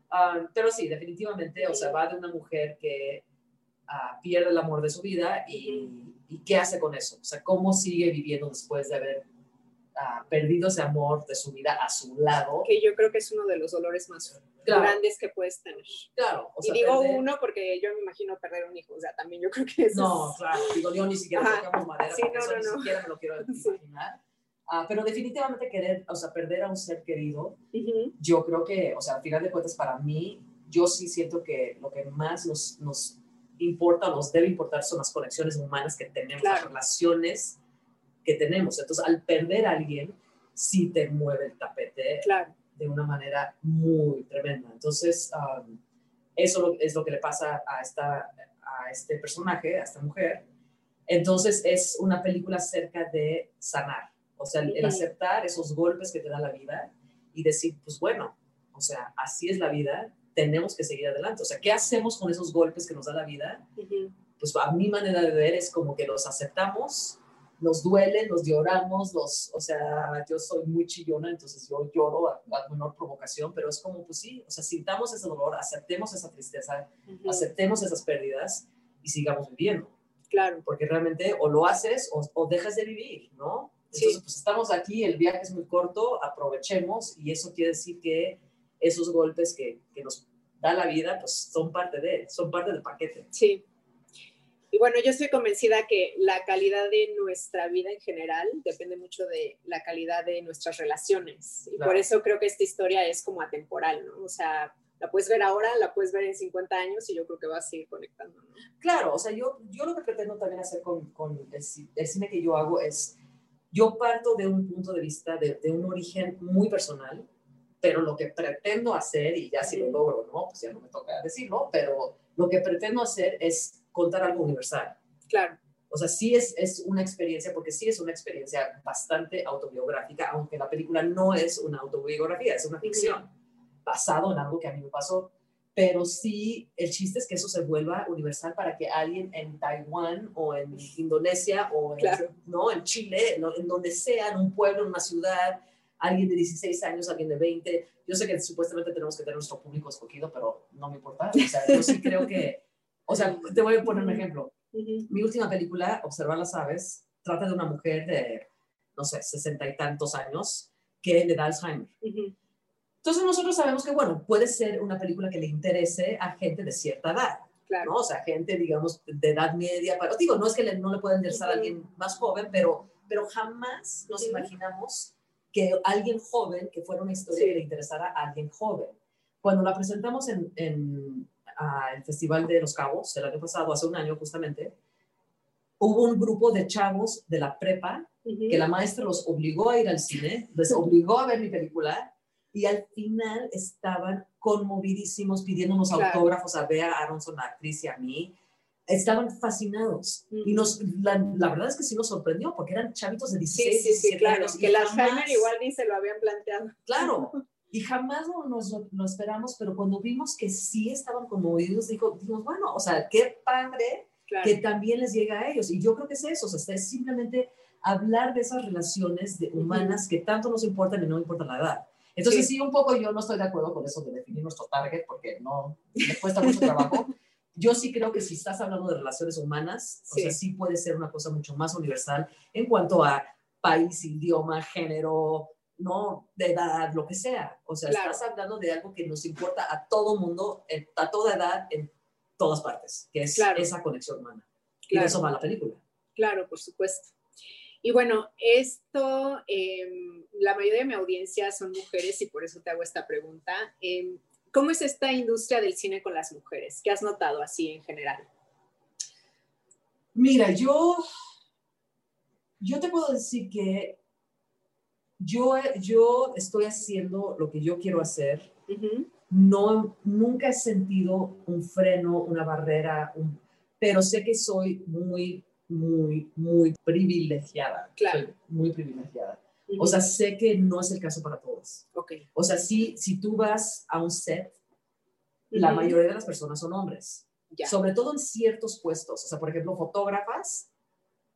Ah, pero sí, definitivamente, o sea, va de una mujer que pierde el amor de su vida y, y, qué hace con eso. O sea, cómo sigue viviendo después de haber uh, perdido ese amor de su vida a su lado. Que yo creo que es uno de los dolores más grandes que puedes tener. Claro. O sea, y digo uno porque yo me imagino perder un hijo. O sea, también yo creo que eso No, claro. Digo, yo ni siquiera tocamos madera sí, no, no, no. ni siquiera me lo quiero (laughs) imaginar. Uh, pero definitivamente querer, o sea, perder a un ser querido, yo creo que, o sea, al final de cuentas, para mí, yo sí siento que lo que más nos, nos importa nos debe importar son las conexiones humanas que tenemos, las relaciones que tenemos. Entonces, al perder a alguien, sí te mueve el tapete de una manera muy tremenda. Entonces, um, eso es lo que le pasa a, esta, a este personaje, a esta mujer. Entonces, es una película acerca de sanar, o sea, el aceptar esos golpes que te da la vida y decir, pues bueno, o sea, así es la vida, tenemos que seguir adelante. O sea, ¿qué hacemos con esos golpes que nos da la vida? Pues a mi manera de ver es como que los aceptamos, nos duelen, los lloramos, los, o sea, yo soy muy chillona, entonces yo lloro a, menor provocación, pero es como, pues sí, o sea, sintamos ese dolor, aceptemos esa tristeza, aceptemos esas pérdidas y sigamos viviendo. Claro. Porque realmente o lo haces o, o dejas de vivir, ¿no? Entonces, pues estamos aquí, el viaje es muy corto, aprovechemos y eso quiere decir que esos golpes que, que nos da la vida, pues son parte de, son parte del paquete. Sí. Bueno, yo estoy convencida que la calidad de nuestra vida en general depende mucho de la calidad de nuestras relaciones. Y por eso creo que esta historia es como atemporal, ¿no? O sea, la puedes ver ahora, la puedes ver en 50 años y yo creo que va a seguir conectando. Claro, o sea, yo, yo lo que pretendo también hacer con, con el, cine que yo hago es, yo parto de un punto de vista, de, de, un origen muy personal, pero lo que pretendo hacer, y ya si lo logro, ¿no? Pues ya no me toca decirlo, pero lo que pretendo hacer es contar algo universal. Claro. O sea, sí es, es una experiencia, porque sí es una experiencia bastante autobiográfica, aunque la película no es una autobiografía, es una ficción, basado en algo que a mí me pasó. Pero sí, el chiste es que eso se vuelva universal para que alguien en Taiwán o en Indonesia o en, ¿no? en Chile, en donde sea, en un pueblo, en una ciudad, alguien de 16 años, alguien de 20. Yo sé que supuestamente tenemos que tener nuestro público escogido, pero no me importa. O sea, yo sí creo que, o sea, te voy a poner un ejemplo. Mi última película, Observar las aves, trata de una mujer de, no sé, sesenta y tantos años que le da Alzheimer. Entonces nosotros sabemos que, bueno, puede ser una película que le interese a gente de cierta edad. Claro. ¿no? O sea, gente, digamos, de edad media. Pero, digo, no es que no le pueda interesar a alguien más joven, pero, pero jamás nos imaginamos que alguien joven, que fuera una historia que le interesara a alguien joven. Cuando la presentamos en, en el Festival de Los Cabos el año pasado, hace un año justamente, hubo un grupo de chavos de la prepa que la maestra los obligó a ir al cine, les obligó a ver mi película y al final estaban conmovidísimos pidiéndonos autógrafos a Bea Aronson, la actriz, y a mí. Estaban fascinados. Y nos, la, verdad es que sí nos sorprendió porque eran chavitos de 16, sí, sí, claro, Que el Alzheimer igual ni se lo habían planteado. Claro, (laughs) Y jamás nos lo esperamos, pero cuando vimos que sí estaban conmovidos, dijo, dijimos, bueno, o sea, qué padre que también les llega a ellos. Y yo creo que es eso, o sea, es simplemente hablar de esas relaciones de humanas que tanto nos importan y no importa la edad. Entonces, sí. un poco yo no estoy de acuerdo con eso de definir nuestro target, porque no, me cuesta mucho trabajo. (laughs) Yo sí creo que si estás hablando de relaciones humanas, o sea, sí puede ser una cosa mucho más universal en cuanto a país, idioma, género, ¿no? De edad, lo que sea. O sea, estás hablando de algo que nos importa a todo mundo, a toda edad, en todas partes, que es esa conexión humana. Y de eso va la película. Claro, por supuesto. Y bueno, esto, em, la mayoría de mi audiencia son mujeres y por eso te hago esta pregunta. Em, ¿Cómo es esta industria del cine con las mujeres? ¿Qué has notado así en general? Mira, yo, yo te puedo decir que yo, yo estoy haciendo lo que yo quiero hacer. No, nunca he sentido un freno, una barrera, pero sé que soy muy, muy, muy privilegiada. Claro. muy privilegiada. O sea, sé que no es el caso para todos. Okay. O sea, si, si tú vas a un set, la mayoría de las personas son hombres. Sobre todo en ciertos puestos. O sea, por ejemplo, fotógrafas,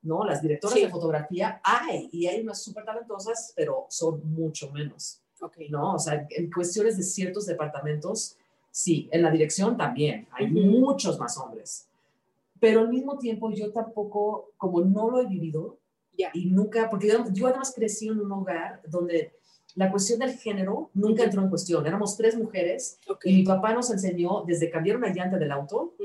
¿no? Las directoras de fotografía hay, y hay unas súper talentosas, pero son mucho menos, okay. ¿no? O sea, en cuestiones de ciertos departamentos, sí, en la dirección también, hay muchos más hombres. Pero al mismo tiempo yo tampoco, como no lo he vivido, y nunca, porque yo, yo además crecí en un hogar donde la cuestión del género nunca entró en cuestión. Éramos tres mujeres y mi papá nos enseñó desde cambiar una llanta del auto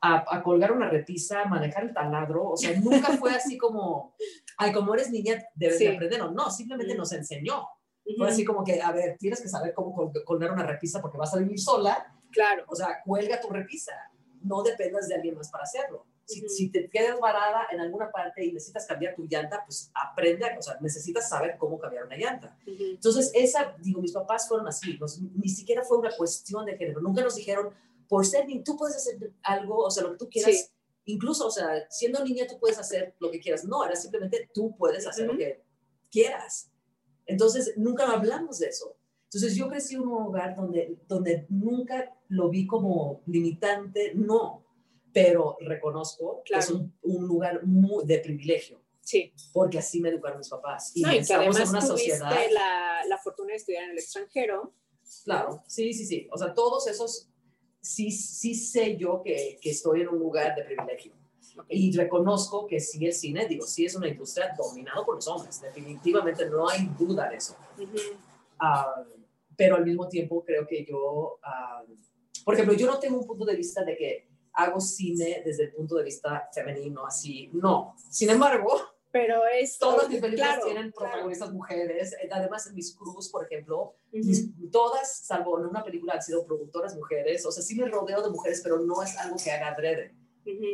a, colgar una repisa, manejar el taladro. O sea, nunca fue así como, ay, como eres niña, debes de aprender. No, simplemente nos enseñó. Fue así como que, a ver, tienes que saber cómo colgar una repisa porque vas a vivir sola. Claro. O sea, cuelga tu repisa. No dependas de alguien más para hacerlo. Si, te quedas varada en alguna parte y necesitas cambiar tu llanta, pues aprende, o sea, necesitas saber cómo cambiar una llanta. Entonces, esa, digo, mis papás fueron así, ni siquiera fue una cuestión de género, nunca nos dijeron, por ser niña, tú puedes hacer algo, o sea, lo que tú quieras, incluso, o sea, siendo niña tú puedes hacer lo que quieras, no, era simplemente tú puedes hacer lo que quieras. Entonces, nunca hablamos de eso. Entonces, yo crecí en un hogar donde, donde nunca lo vi como limitante, no, pero reconozco que es un, lugar muy de privilegio. Sí. Porque así me educaron mis papás. Y, estamos en una sociedad. La, la fortuna de estudiar en el extranjero. Claro, sí, sí, sí. O sea, todos esos, sí, sí sé yo que, que estoy en un lugar de privilegio. Y reconozco que sí el cine, digo, sí es una industria dominada por los hombres. Definitivamente no hay duda de eso. Ah, pero al mismo tiempo creo que yo, uh, por ejemplo, yo no tengo un punto de vista de que hago cine desde el punto de vista femenino, así, no. Sin embargo, Pero es... Todas mis películas tienen protagonistas mujeres. Eh, además, en mis cruz, por ejemplo, todas, salvo en una película, han sido productoras mujeres. O sea, sí me rodeo de mujeres, pero no es algo que haga adrede.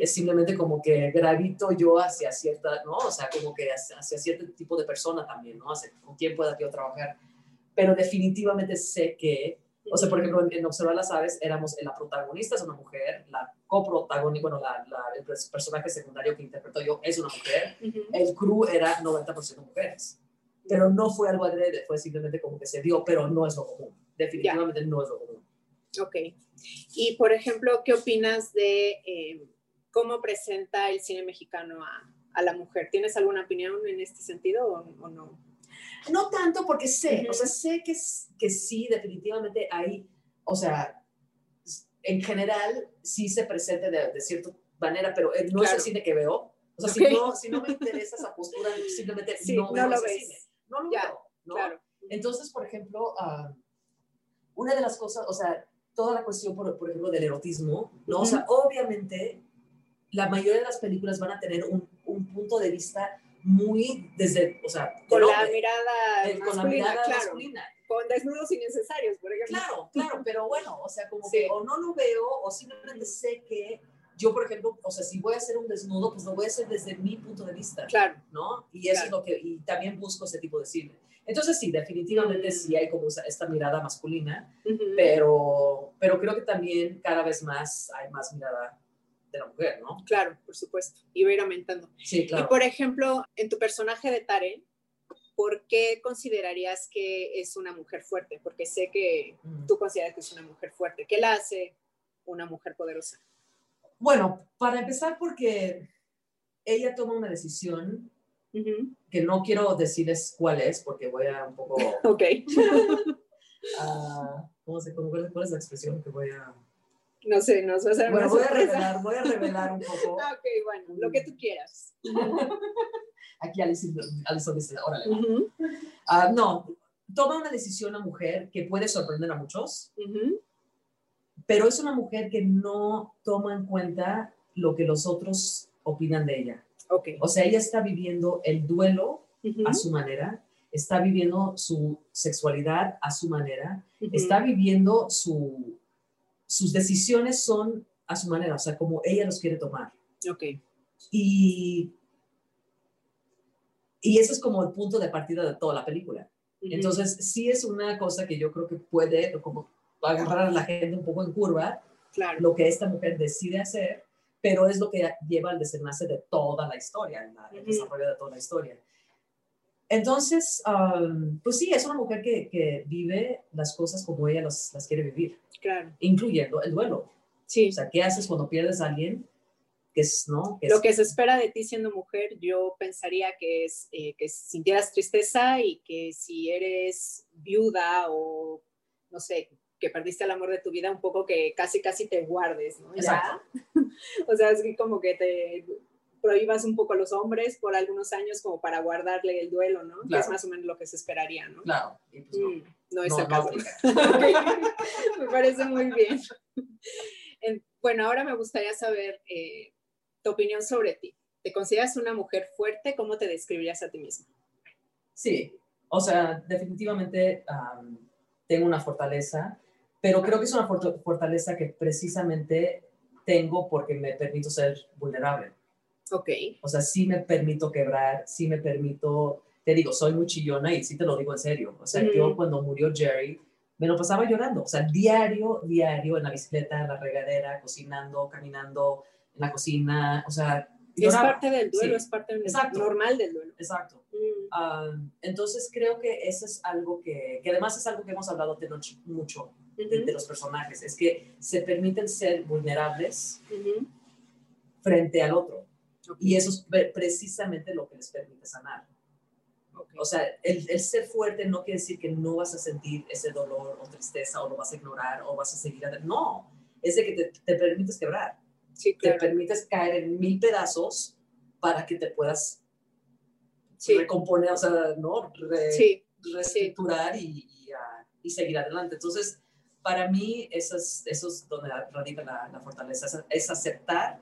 Es simplemente como que gravito yo hacia cierta, ¿no? O sea, como que hacia, cierto tipo de persona también, ¿no? Hacia, con quién pueda yo trabajar. Pero definitivamente sé que o sea, por ejemplo, en, Observar las Aves éramos, la protagonista es una mujer, la coprotagonista, bueno, la, el personaje secundario que interpreto yo es una mujer, el crew era 90% mujeres. Pero no fue algo adrede, fue simplemente como que se dio, pero no es lo común. Definitivamente no es lo común. Ok. Y, por ejemplo, ¿qué opinas de eh, cómo presenta el cine mexicano a, a, la mujer? ¿Tienes alguna opinión en este sentido o no? No tanto porque sé, o sea, sé que, que sí, definitivamente hay, o sea, en general sí se presenta de, de cierta manera, pero no es el cine que veo. O sea, si, no, si no me interesa esa postura, simplemente no, veo lo ves. cine. No lo veo, ¿no? Claro. Entonces, por ejemplo, uh, una de las cosas, o sea, toda la cuestión, por, por ejemplo, del erotismo, ¿no? O sea, obviamente, la mayoría de las películas van a tener un, un punto de vista muy desde, o sea, con la mirada masculina, con la mirada claro, masculina. Con desnudos innecesarios, por ejemplo. Claro, claro, pero bueno, o sea, como que o no lo veo o simplemente sé que yo, por ejemplo, o sea, si voy a hacer un desnudo, pues lo voy a hacer desde mi punto de vista. Claro. ¿No? Y eso es lo que, y también busco ese tipo de cine. Entonces, sí, definitivamente sí hay como esta mirada masculina, pero, pero creo que también cada vez más hay más mirada de la mujer, ¿no? Claro, por supuesto. Y va a ir aumentando. Sí, claro. Y por ejemplo, en tu personaje de Tare, ¿por qué considerarías que es una mujer fuerte? Porque sé que mm. tú consideras que es una mujer fuerte. ¿Qué la hace una mujer poderosa? Bueno, para empezar, porque ella toma una decisión que no quiero decirles cuál es, porque voy a un poco... (laughs) ok. uh, (laughs) ¿cómo se, ¿Cuál es la expresión que voy a...? No sé, no sé. Bueno, voy a, revelar, voy a revelar un poco. (laughs) ok, bueno, lo que tú quieras. (laughs) Aquí Alison, dice, órale. Ah, no, toma una decisión una mujer que puede sorprender a muchos, pero es una mujer que no toma en cuenta lo que los otros opinan de ella. Okay. O sea, ella está viviendo el duelo a su manera, está viviendo su sexualidad a su manera, está viviendo su sus decisiones son a su manera, o sea, como ella los quiere tomar. Ok. Y, y ese es como el punto de partida de toda la película. Entonces, sí es una cosa que yo creo que puede como agarrar a la gente un poco en curva, claro. lo que esta mujer decide hacer, pero es lo que lleva al desenlace de toda la historia, el desarrollo de toda la historia. Entonces, pues sí, es una mujer que, que, vive las cosas como ella las, las quiere vivir. Claro. Incluyendo el duelo. Sí. O sea, ¿qué haces cuando pierdes a alguien? Que es, ¿no? Lo que se espera de ti siendo mujer, yo pensaría que es eh, que sintieras tristeza y que si eres viuda o, no sé, que perdiste el amor de tu vida, un poco que casi, casi te guardes, ¿no? Exacto. (laughs) o sea, es como que te prohíbas un poco a los hombres por algunos años como para guardarle el duelo, ¿no? Que es más o menos lo que se esperaría, ¿no? Claro. Pues no. es el caso. (laughs) me parece muy bien. bueno, ahora me gustaría saber eh, tu opinión sobre ti. ¿Te consideras una mujer fuerte? ¿Cómo te describirías a ti misma? Sí, o sea, definitivamente tengo una fortaleza, pero creo que es una fortaleza que precisamente tengo porque me permito ser vulnerable. Ok. O sea, sí me permito quebrar, sí me permito, te digo, soy muy chillona y sí te lo digo en serio. O sea, yo cuando murió Jerry, me lo pasaba llorando. O sea, diario, diario, en la bicicleta, en la regadera, cocinando, caminando, en la cocina. O sea, es parte del duelo, es parte normal del duelo. Exacto. Mm. Ah, entonces creo que eso es algo que, que además es algo que hemos hablado de noche, mucho de, los personajes, es que se permiten ser vulnerables frente al otro. Y eso es precisamente lo que les permite sanar. O sea, el, ser fuerte no quiere decir que no vas a sentir ese dolor o tristeza o lo vas a ignorar o vas a seguir adelante. No, es de que te, te permites quebrar. Sí, Te permites caer en mil pedazos para que te puedas recomponer, o sea, ¿no? reestructurar y, ah, y, seguir adelante. Entonces, para mí, eso es, eso es donde radica la, la fortaleza, es, aceptar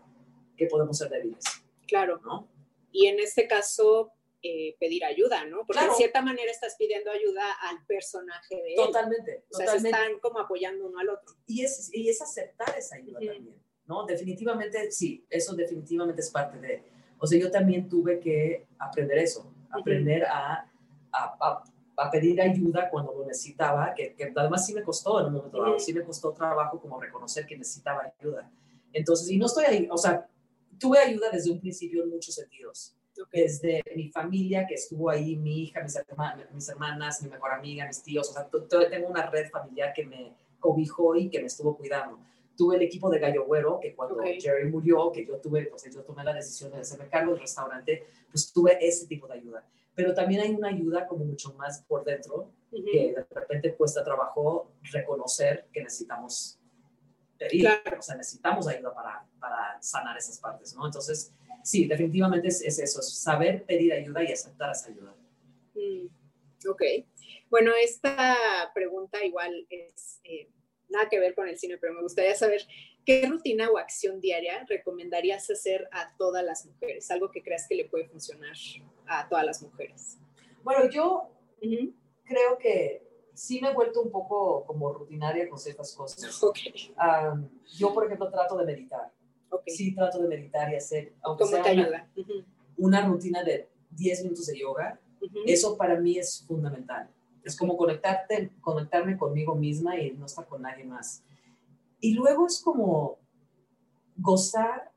que podemos ser débiles. Claro. ¿no? Y en este caso, eh, pedir ayuda, ¿no? Porque Claro. en cierta manera estás pidiendo ayuda al personaje de él. Totalmente, O sea, se totalmente. están como apoyando uno al otro. Y es, y es aceptar esa ayuda Ujú. también, ¿no? Definitivamente, sí, eso definitivamente es parte de... O sea, yo también tuve que aprender eso, aprender a, a, a- a pedir ayuda cuando lo necesitaba, que, que además sí me costó en un momento dado, Ujú. sí me costó trabajo como reconocer que necesitaba ayuda. Entonces, y no estoy ahí, o sea, tuve ayuda desde un principio en muchos sentidos Ok. desde mi familia que estuvo ahí, mi hija, mis, herma- mis hermanas, mi mejor amiga, mis tíos, o sea, tengo una red familiar que me cobijó y que me estuvo cuidando. Tuve el equipo de Gallo Güero, que cuando Ok. Jerry murió, que yo tuve, pues yo tomé la decisión de hacerme cargo del restaurante, pues tuve ese tipo de ayuda. Pero también hay una ayuda como mucho más por dentro, Ujú. que de repente cuesta trabajo reconocer que necesitamos pedir, Claro. o sea, necesitamos ayuda para, para sanar esas partes, ¿no? Entonces, sí, definitivamente es, es eso, es saber pedir ayuda y aceptar esa ayuda. Mm, ok. Bueno, esta pregunta igual es eh, nada que ver con el cine, pero me gustaría saber qué rutina o acción diaria recomendarías hacer a todas las mujeres, algo que creas que le puede funcionar a todas las mujeres. Bueno, yo creo que sí me he vuelto un poco como rutinaria con ciertas cosas. (laughs) Ok, Am, yo, por ejemplo, trato de meditar. ok. Sí, trato de meditar y hacer, aunque ¿Cómo sea te una, ayuda? Ujú, una rutina de 10 minutos de yoga, ujú. eso para mí es fundamental. Es como conectarte, conectarme conmigo misma y no estar con nadie más. Y luego es como gozar,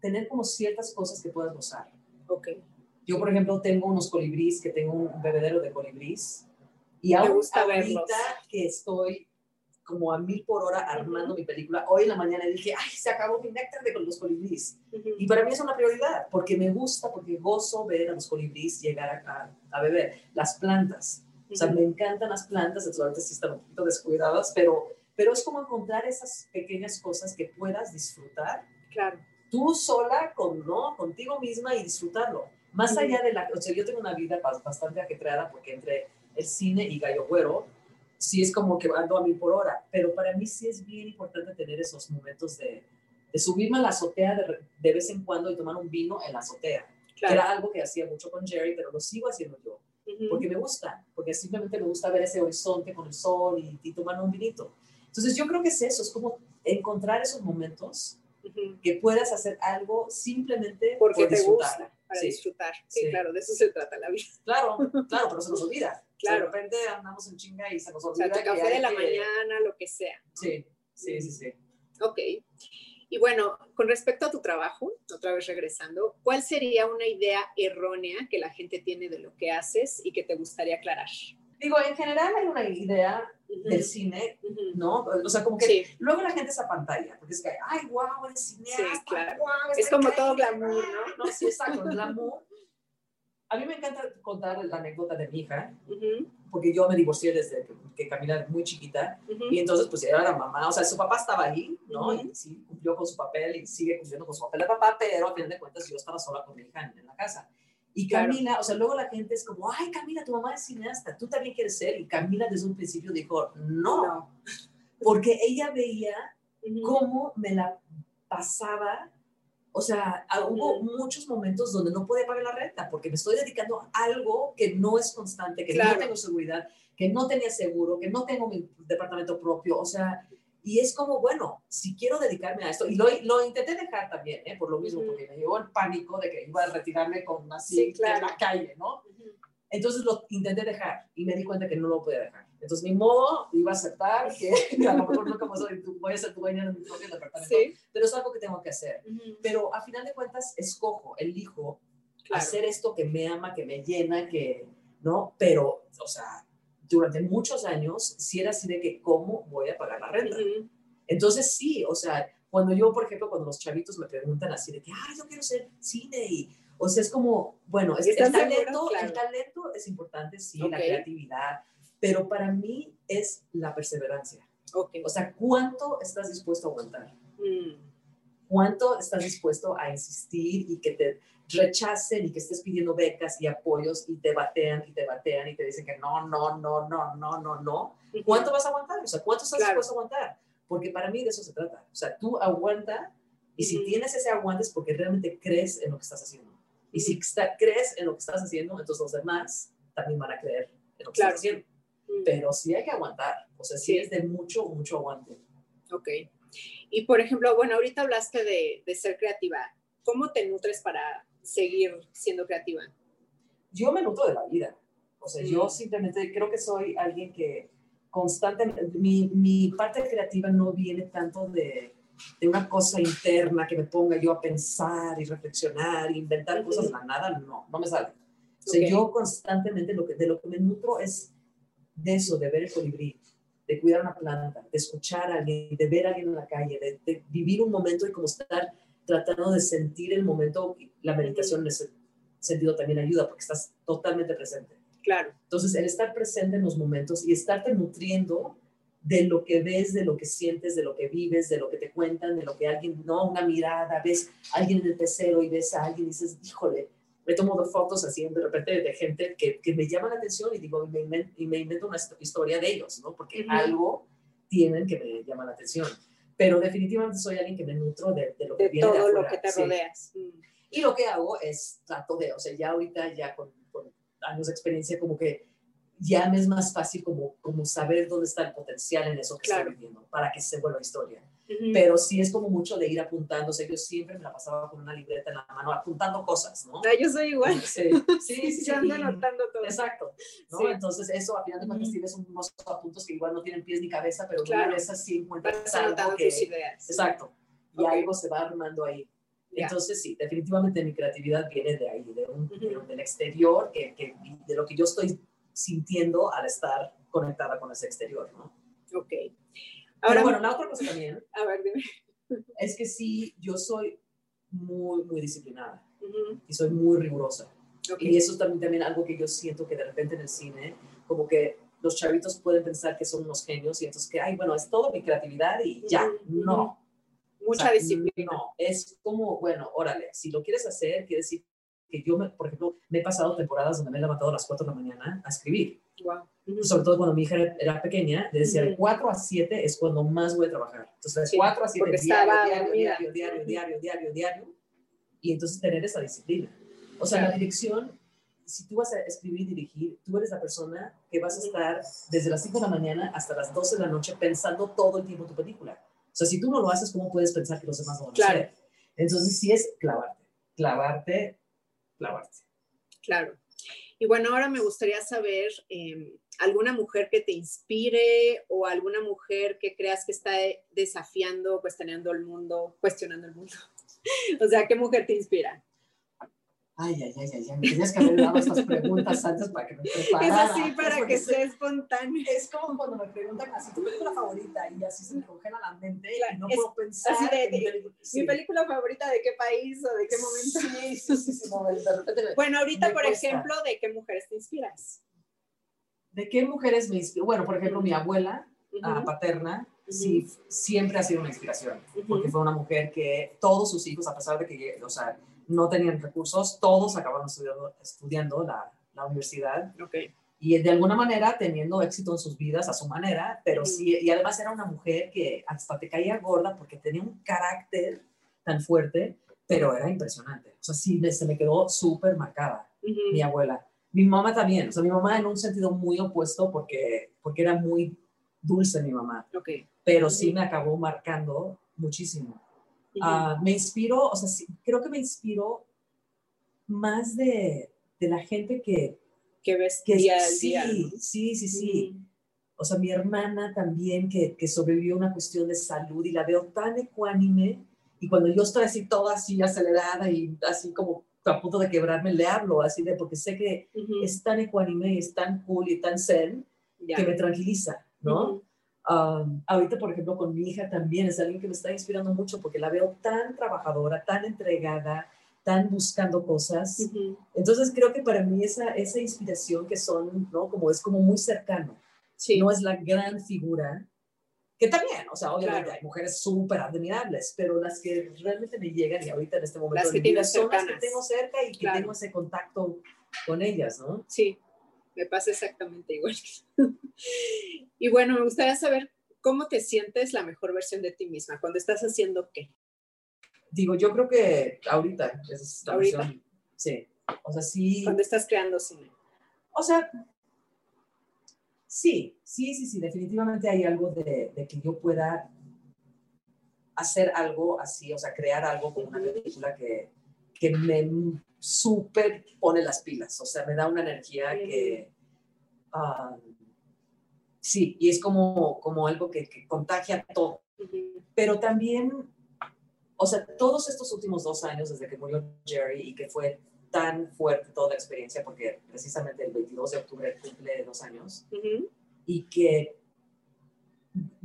tener como ciertas cosas que puedas gozar. Ok. Yo, por ejemplo, tengo unos colibrís, que tengo un bebedero de colibrís. Y Me aún gusta ahorita verlos. que estoy como a mil por hora armando mi película, hoy en la mañana dije, ay, se acabó mi néctar de con los colibrís. Ujú. Y para mí es una prioridad, porque me gusta, porque gozo ver a los colibrís llegar a, a- a beber. Las plantas, o sea, me encantan las plantas, entonces ahorita sí están un poquito descuidadas, pero, pero es como encontrar esas pequeñas cosas que puedas disfrutar Claro. tú sola, con, ¿no? contigo misma y disfrutarlo. Más allá de la... O sea, yo tengo una vida bas- bastante ajetreada porque entre el cine y Gallo Güero, sí es como que ando a mil por hora, pero para mí sí es bien importante tener esos momentos de, de subirme a la azotea de, de vez en cuando y tomar un vino en la azotea. que Claro. Era algo que hacía mucho con Jerry, pero lo sigo haciendo yo, porque me gusta, porque simplemente me gusta ver ese horizonte con el sol y, y tomar un vinito. Entonces yo creo que es eso, es como encontrar esos momentos Ujú. que puedas hacer algo simplemente Porque por te disfrutar. gusta, para Sí. disfrutar. Sí, Sí. claro, de eso se trata la vida. Claro, (laughs) claro, pero se nos olvida. Claro. De repente andamos en chinga y se nos O olvida. sea, tu que café de la que- mañana, lo que sea. Sí, sí, sí, sí. Ok. Y bueno, con respecto a tu trabajo, otra vez regresando, ¿cuál sería una idea errónea que la gente tiene de lo que haces y que te gustaría aclarar? Digo, en general hay una idea del cine. ¿no? O sea, como que Sí, luego la gente se apantalla, porque es que, ay, wow, eres cineasta, Sí, claro. guau, Es como todo glamour, guau". No, sí, exacto, glamour. A mí me encanta contar la anécdota de mi hija, Ujú, porque yo me divorcié desde que, que Camila era muy chiquita, ujú. Y entonces, pues ella era mamá, o sea, su papá estaba ahí, ¿no? Ujú. Y sí, cumplió con su papel y sigue cumpliendo con su papel de papá, pero a fin de cuentas yo estaba sola con mi hija en, la casa. Y Claro. Camila, o sea, luego la gente es como, ay, Camila, tu mamá es cineasta, tú también quieres ser. Y Camila desde un principio dijo, no, No. porque ella veía cómo me la pasaba. O sea, ah, hubo muchos momentos donde no podía pagar la renta porque me estoy dedicando a algo que no es constante, que Claro. no tengo seguridad, que no tenía seguro, que no tengo mi departamento propio. O sea, y es como, bueno, si quiero dedicarme a esto, y lo, lo intenté dejar también, ¿eh? por lo mismo, Ujú. porque me llevó el pánico de que iba a retirarme con así Sí, claro. en la calle, ¿no? Ujú. Entonces lo intenté dejar y me di cuenta que no lo podía dejar. Entonces, mi modo, iba a aceptar que (laughs) a lo mejor a ser tu- voy a ser tu dueña de mi propio departamento, Sí. pero es algo que tengo que hacer. Ujú. Pero a final de cuentas, escojo, elijo Claro. hacer esto que me ama, que me llena, que, ¿no? Pero, o sea, durante muchos años, sí era así de que, ¿cómo voy a pagar la renta? Ujú. Entonces, sí, o sea, cuando yo, por ejemplo, cuando los chavitos me preguntan así de que, ah, yo quiero ser cine y, o sea, es como, bueno, es, ¿Estás el, talento? Claro. el talento es importante, sí, Ok. la creatividad, pero para mí es la perseverancia. Ok. O sea, ¿cuánto estás dispuesto a aguantar? Mm. ¿Cuánto estás dispuesto a insistir y que te rechacen y que estés pidiendo becas y apoyos y te batean y te batean y te dicen que no, no, no, no, no, no, no? ¿Cuánto vas a aguantar? O sea, ¿cuánto estás Claro. dispuesto a aguantar? Porque para mí de eso se trata. O sea, tú aguanta y si Ujú. tienes ese aguante es porque realmente crees en lo que estás haciendo. Y si crees en lo que estás haciendo, entonces los demás también van a creer en lo que estás haciendo. Pero sí hay que aguantar, o sea, sí, es de mucho, mucho aguante. Ok. Y por ejemplo, bueno, ahorita hablaste de, de ser creativa. ¿Cómo te nutres para seguir siendo creativa? Yo me nutro de la vida. O sea, yo mm. simplemente creo que soy alguien que constantemente, mi, mi parte creativa no viene tanto de, de, una cosa interna que me ponga yo a pensar y reflexionar, inventar cosas de la nada, no, no me sale. O sea, yo constantemente lo que, de lo que me nutro es de eso, de ver el colibrí, de cuidar una planta, de escuchar a alguien, de ver a alguien en la calle, de, de vivir un momento y como estar tratando de sentir el momento. La meditación en ese sentido también ayuda porque estás totalmente presente. Claro. Entonces, el estar presente en los momentos y estarte nutriendo de lo que ves, de lo que sientes, de lo que vives, de lo que te cuentan, de lo que alguien, no, una mirada, ves a alguien en el pecero y ves a alguien y dices, híjole, me tomo fotos así de repente de gente que, que me llama la atención y digo, y me, y me invento una historia de ellos, ¿no? Porque algo tienen que me llama la atención. Pero definitivamente soy alguien que me nutro de, de lo que viene todo lo que te rodeas. Y lo que hago es trato de, o sea, ya ahorita, ya con años de experiencia, como que ya me es más fácil como, como saber dónde está el potencial en eso que estoy viviendo para que se vuelva historia. Pero sí es como mucho de ir apuntando, o sea, yo siempre me la pasaba con una libreta en la mano apuntando cosas, ¿no? Ah, yo soy igual. Sí, sí, sí. (laughs) yo ando anotando todo. Exacto, ¿no? Entonces eso a final de cuentas tienes unos apuntos que igual no tienen pies ni cabeza, pero claro. una vez así encuentras algo que... Tus ideas. Exacto, y algo se va armando ahí. Entonces, sí, definitivamente mi creatividad viene de ahí, de un, del exterior, que, que, de lo que yo estoy sintiendo al estar conectada con ese exterior, ¿no? Ok. Ahora, bueno, la otra cosa también a ver, dime. es que sí, yo soy muy, muy disciplinada y soy muy rigurosa. Y eso es también, también algo que yo siento que de repente en el cine, como que los chavitos pueden pensar que son unos genios y entonces que, ay, bueno, es todo mi creatividad y ya. No, mucha disciplina. No, es como, bueno, órale, si lo quieres hacer, quiere decir que yo, me, por ejemplo, me he pasado temporadas donde me he levantado a las 4 de la mañana a escribir. Wow. Sobre todo cuando mi hija era pequeña, decía de 4 a 7 es cuando más voy a trabajar. Entonces, de 4 a 7, diario, diario, diario, diario, diario, diario, diario, y entonces tener esa disciplina. O sea, la dirección, si tú vas a escribir y dirigir, tú eres la persona que vas a estar desde las 5 de la mañana hasta las 12 de la noche pensando todo el tiempo tu película. O sea, si tú no lo haces, ¿cómo puedes pensar que los demás lo van a claro. hacer? Entonces, sí es clavarte, clavarte, clavarte. Claro. Y bueno, ahora me gustaría saber eh, alguna mujer que te inspire o alguna mujer que creas que está desafiando, cuestionando el mundo, cuestionando el mundo. (laughs) o sea, ¿qué mujer te inspira? Ay, ay, ay, ay, me tenías que haber dado estas preguntas antes para que me preparara. Es así, para que sea espontáneo. Es como cuando me preguntan así, ¿tu película favorita? Y así se me congela la mente y no puedo pensar. Así de, mi, película, mi, película, favorita de qué país o de qué momento? Sí, sí, sí, sí no, de repente Bueno, ahorita, por ejemplo, ¿de qué mujeres te inspiras? ¿De qué mujeres me inspiro? Bueno, por ejemplo, mi abuela uh paterna, sí, siempre ha sido una inspiración, porque fue una mujer que todos sus hijos, a pesar de que, o sea, no tenían recursos, todos acabaron estudiando, estudiando la, la universidad. Okay. Y de alguna manera teniendo éxito en sus vidas a su manera, pero sí, y además era una mujer que hasta te caía gorda porque tenía un carácter tan fuerte, pero era impresionante. O sea, sí, se me quedó súper marcada mi abuela. Mi mamá también, o sea, mi mamá en un sentido muy opuesto porque, porque era muy dulce mi mamá, okay. pero sí me acabó marcando muchísimo. Ah, me inspiro, o sea, creo que me inspiro más de, de la gente que... Que ves que día sí, día. Sí, sí, sí. O sea, mi hermana también que, que sobrevivió a una cuestión de salud y la veo tan ecuánime y cuando yo estoy así toda así acelerada y así como a punto de quebrarme, le hablo así de porque sé que es tan ecuánime y es tan cool y tan zen que me tranquiliza, ¿no? Ahorita, por ejemplo, con mi hija también es alguien que me está inspirando mucho porque la veo tan trabajadora, tan entregada, tan buscando cosas. Entonces creo que para mí esa, esa inspiración que son, ¿no? Como es como muy cercano. Sí. No es la gran figura, que también, o sea, obviamente hay mujeres súper admirables, pero las que realmente me llegan y ahorita en este momento las que son las que tengo cerca y que tengo ese contacto con ellas, ¿no? Sí, me pasa exactamente igual. (laughs) y bueno, me gustaría saber cómo te sientes la mejor versión de ti misma, cuando estás haciendo qué. Digo, yo creo que ahorita es la versión Sí. O sea, sí. Cuando estás creando cine. O sea, sí, sí, sí, sí, definitivamente hay algo de, de que yo pueda hacer algo así, o sea, crear algo como una película que, que me súper pone las pilas, o sea, me da una energía que... ah, sí, y es como, como algo que, que contagia todo. Pero también, o sea, todos estos últimos dos años desde que murió Jerry y que fue tan fuerte toda la experiencia, porque precisamente el 22 de octubre cumple dos años, y que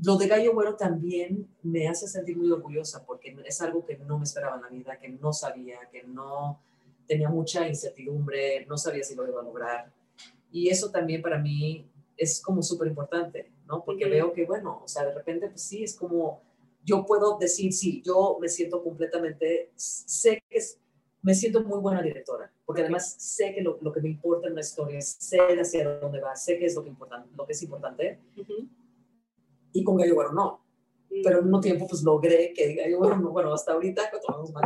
lo de Gallo Güero también me hace sentir muy orgullosa porque es algo que no me esperaba en la vida, que no sabía, que no tenía mucha incertidumbre, no sabía si lo iba a lograr. Y eso también para mí es como súper importante, ¿no? Porque Ujú. veo que, bueno, o sea, de repente, pues sí, es como, yo puedo decir, sí, yo me siento completamente, sé que es, me siento muy buena directora, porque además sé que lo, lo que me importa en la historia, sé hacia dónde va, sé qué es lo que, importan, lo que es importante, Ujú. y con Gallo Güero no. Pero al mismo tiempo, pues logré que Gallo Güero no, bueno, hasta ahorita, cuando vamos mal,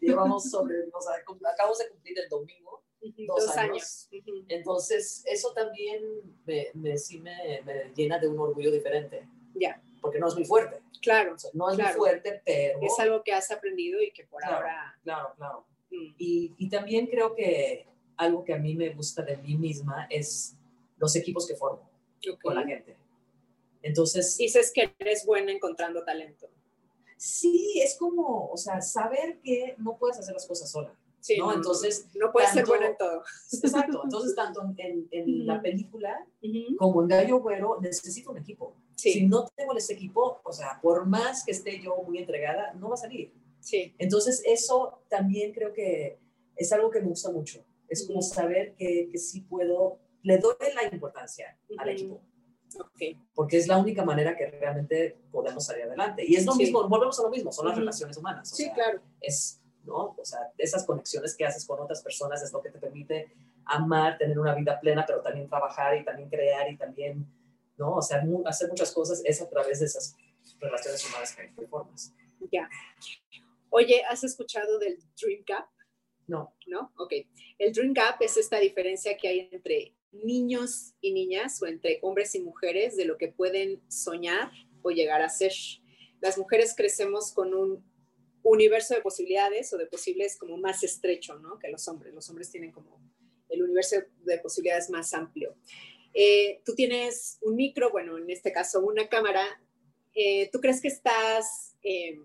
llevamos sobre, o sea, acabamos de cumplir el domingo, dos Dos años. años. Ujú. entonces eso también me, me, sí me, me llena de un orgullo diferente, Ya, porque no es muy fuerte, claro. o sea, no es Claro. muy fuerte, pero... Es algo que has aprendido y que por Claro. ahora... Claro, claro. mm, Y, y también creo que algo que a mí me gusta de mí misma es los equipos que formo ok. con la gente. Entonces, Dices que eres buena encontrando talento. sí, es como, o sea, saber que no puedes hacer las cosas sola. Sí, ¿no? Entonces, no puedes ser tanto- buena en todo. Exacto. Entonces, tanto en, en la Ujú. película Ujú. como en Gallo Güero, necesito un equipo. Sí, Si no tengo ese equipo, o sea, por más que esté yo muy entregada, no va a salir. sí, Entonces, eso también creo que es algo que me gusta mucho. Es como saber que, que sí puedo, le doy la importancia al equipo, ok. porque es la única manera que realmente podemos salir adelante. Y es lo Sí. mismo, volvemos a lo mismo, son las relaciones humanas. o Sí, sea, claro. es, ¿no? O sea, esas conexiones que haces con otras personas es lo que te permite amar, tener una vida plena, pero también trabajar y también crear y también, ¿no? O sea, hacer muchas cosas es a través de esas relaciones humanas que, que formas. Ya. Oye, ¿has escuchado del Dream Gap? No, ¿No? Ok. El Dream Gap es esta diferencia que hay entre niños y niñas o entre hombres y mujeres de lo que pueden soñar o llegar a ser. Las mujeres crecemos con un universo de posibilidades o de posibles como más estrecho, ¿no? Que los hombres. Los hombres tienen como el universo de posibilidades más amplio. Eh, tú tienes un micro, bueno, en este caso una cámara. Eh, ¿Tú crees que estás, eh,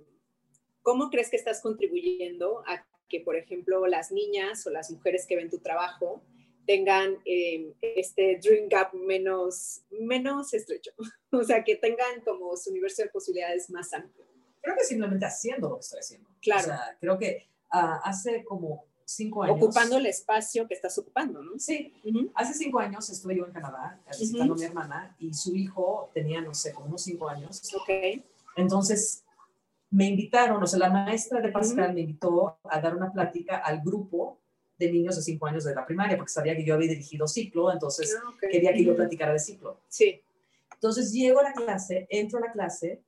cómo crees que estás contribuyendo a que, por ejemplo, las niñas o las mujeres que ven tu trabajo tengan eh, este dream gap menos, menos estrecho? (laughs) o sea, que tengan como su universo de posibilidades más amplio. creo que simplemente haciendo lo que estoy haciendo. Claro. O sea, creo que ah, hace como cinco años. Ocupando el espacio que estás ocupando, ¿no? Sí, hace cinco años estuve yo en Canadá visitando a mi hermana y su hijo tenía, no sé, como unos cinco años. Ok. Entonces me invitaron, o sea, la maestra de Pascal me invitó a dar una plática al grupo de niños de cinco años de la primaria, porque sabía que yo había dirigido ciclo, entonces Ah, ok. quería que yo platicara de ciclo. Sí. Entonces llego a la clase, entro a la clase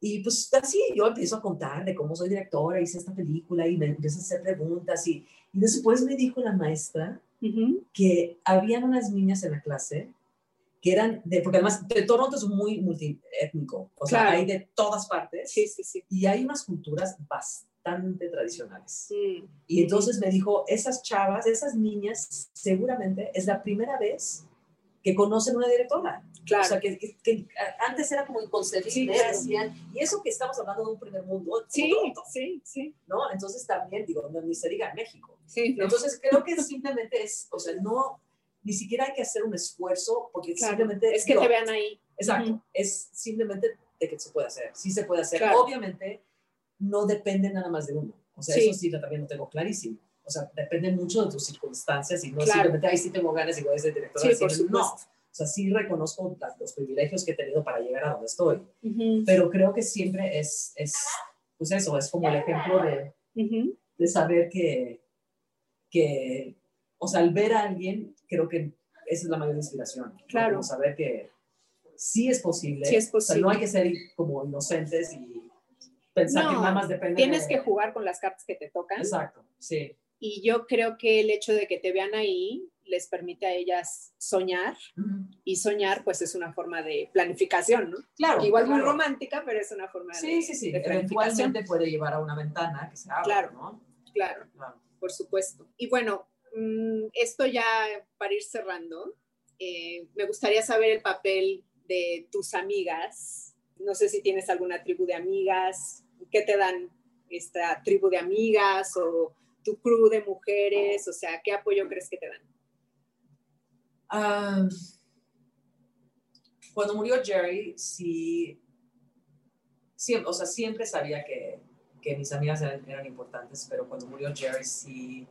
y pues así yo empiezo a contar de cómo soy directora, hice esta película y me empiezo a hacer preguntas y, y después me dijo la maestra Ujú. que habían unas niñas en la clase que eran de, porque además de Toronto es muy multiétnico, o sea, Claro. hay de todas partes Sí, sí, sí. y hay unas culturas bastante tradicionales. Mm. Y entonces me dijo, esas chavas, esas niñas, seguramente es la primera vez que conocen una directora. Claro. O sea, que, que- que antes era como inconcebible, Sí, claro. y eso que estamos hablando de un primer mundo, sí, sí, sí. ¿no? Entonces también, digo, no, ni se diga México. Sí, no. Entonces creo que simplemente es, o sea, no, ni siquiera hay que hacer un esfuerzo, porque Claro. simplemente... Es que digo, te vean ahí. Exacto, Ujú. es simplemente de que se puede hacer, sí se puede hacer. Claro. Obviamente no depende nada más de uno, o sea, Sí. eso sí también lo tengo clarísimo. O sea, depende mucho de tus circunstancias y no Claro. simplemente, ahí sí tengo ganas y voy a ser directora. Sí, de por cine". No, supuesto. o sea, sí reconozco los privilegios que he tenido para llegar a donde estoy, Ujú. pero creo que siempre es, es pues eso, es como el ejemplo de, Ujú. de saber que, que, o sea, al ver a alguien, creo que esa es la mayor inspiración. ¿no? Claro. Como saber que sí es posible. Sí es O sea, no hay posible. que ser como inocentes y pensar No, que nada más depende Tienes de- que jugar con las cartas que te tocan Exacto, sí. y yo creo que el hecho de que te vean ahí les permite a ellas soñar y soñar pues es una forma de planificación, ¿no? Claro. Igual muy claro. romántica, pero es una forma Sí, de, sí, sí. planificación. Eventualmente puede llevar a una ventana que se abra, Claro. ¿no? Claro, Claro. por supuesto. Y bueno, mm, esto ya para ir cerrando, eh, me gustaría saber el papel de tus amigas. No sé si tienes alguna tribu de amigas. ¿Qué te dan esta tribu de amigas o tu crew de mujeres? O sea, ¿qué apoyo crees que te dan? Ah, cuando murió Jerry, sí, siempre, o sea, siempre sabía que, que mis amigas eran, eran importantes, pero cuando murió Jerry sí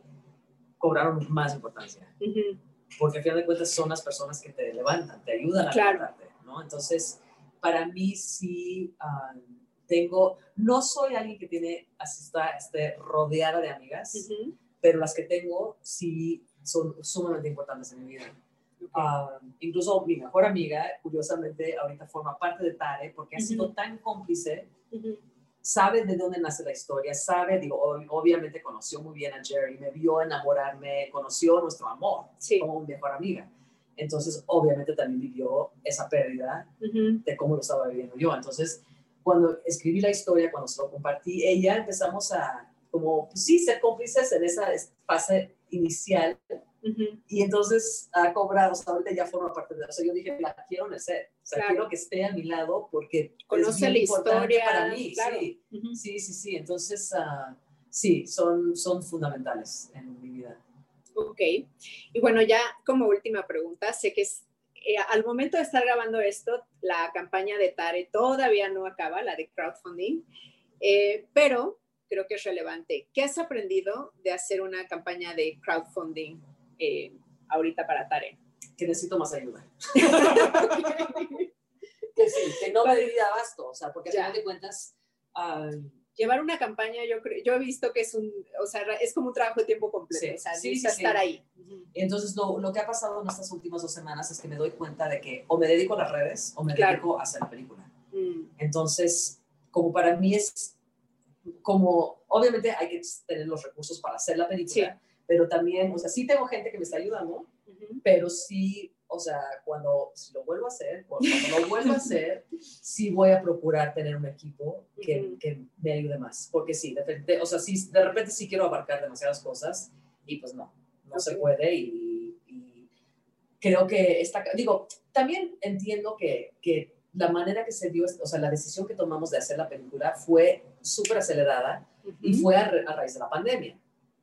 cobraron más importancia, porque al final de cuentas son las personas que te levantan, te ayudan a Claro. levantarte, ¿no? Entonces, para mí sí ah, tengo, no soy alguien que tiene, así está, esté rodeada de amigas, ujú, pero las que tengo sí son sumamente importantes en mi vida. ok. Ah, incluso mi mejor amiga, curiosamente, ahorita forma parte de TARE porque ha sido tan cómplice, Ujú, sabe de dónde nace la historia, sabe, digo, ob- obviamente conoció muy bien a Jerry, me vio enamorarme, conoció nuestro amor Sí. como mi mejor amiga. Entonces, obviamente también vivió esa pérdida ujú, de cómo lo estaba viviendo yo. Entonces, cuando escribí la historia, cuando se lo compartí, ella empezamos a, como, pues sí, ser cómplices en esa fase inicial ujú. y entonces ha cobrado, o sea, ahorita ya forma parte de, o sea, yo dije, la quiero en el set, o sea, Claro. quiero que esté a mi lado porque Conoce la historia, para mí, claro. sí, Ujú. sí, sí, sí, entonces, ah, sí, son, son fundamentales en mi vida. Ok. Y bueno, ya como última pregunta, sé que es, eh, al momento de estar grabando esto, la campaña de Tare todavía no acaba, la de crowdfunding, eh, pero creo que es relevante. ¿Qué has aprendido de hacer una campaña de crowdfunding eh, ahorita para Tare? Que necesito más ayuda. (laughs) Que sí, que no me divida abasto, o sea, porque al final de cuentas, ah, Llevar una campaña, yo creo, yo he visto que es un, o sea, es como un trabajo de tiempo completo, Sí, o sea, sí, sí, estar ahí. Entonces, lo, lo que ha pasado en estas últimas dos semanas es que me doy cuenta de que o me dedico a las redes o me Claro. dedico a hacer la película. Mm, Entonces, como para mí es, como, obviamente hay que tener los recursos para hacer la película, pero también, o sea, sí tengo gente que me está ayudando, pero sí, o sea, cuando si lo vuelvo a hacer, cuando lo vuelvo a hacer, (laughs) sí voy a procurar tener un equipo que, Ujú. que me ayude más, porque sí, de repente, o sea, sí, de repente sí quiero abarcar demasiadas cosas y pues no, no se Ok. puede y, y creo que esta, digo, también entiendo que, que la manera que se dio, o sea, la decisión que tomamos de hacer la película fue súper acelerada y Ujú. fue a, a raíz de la pandemia.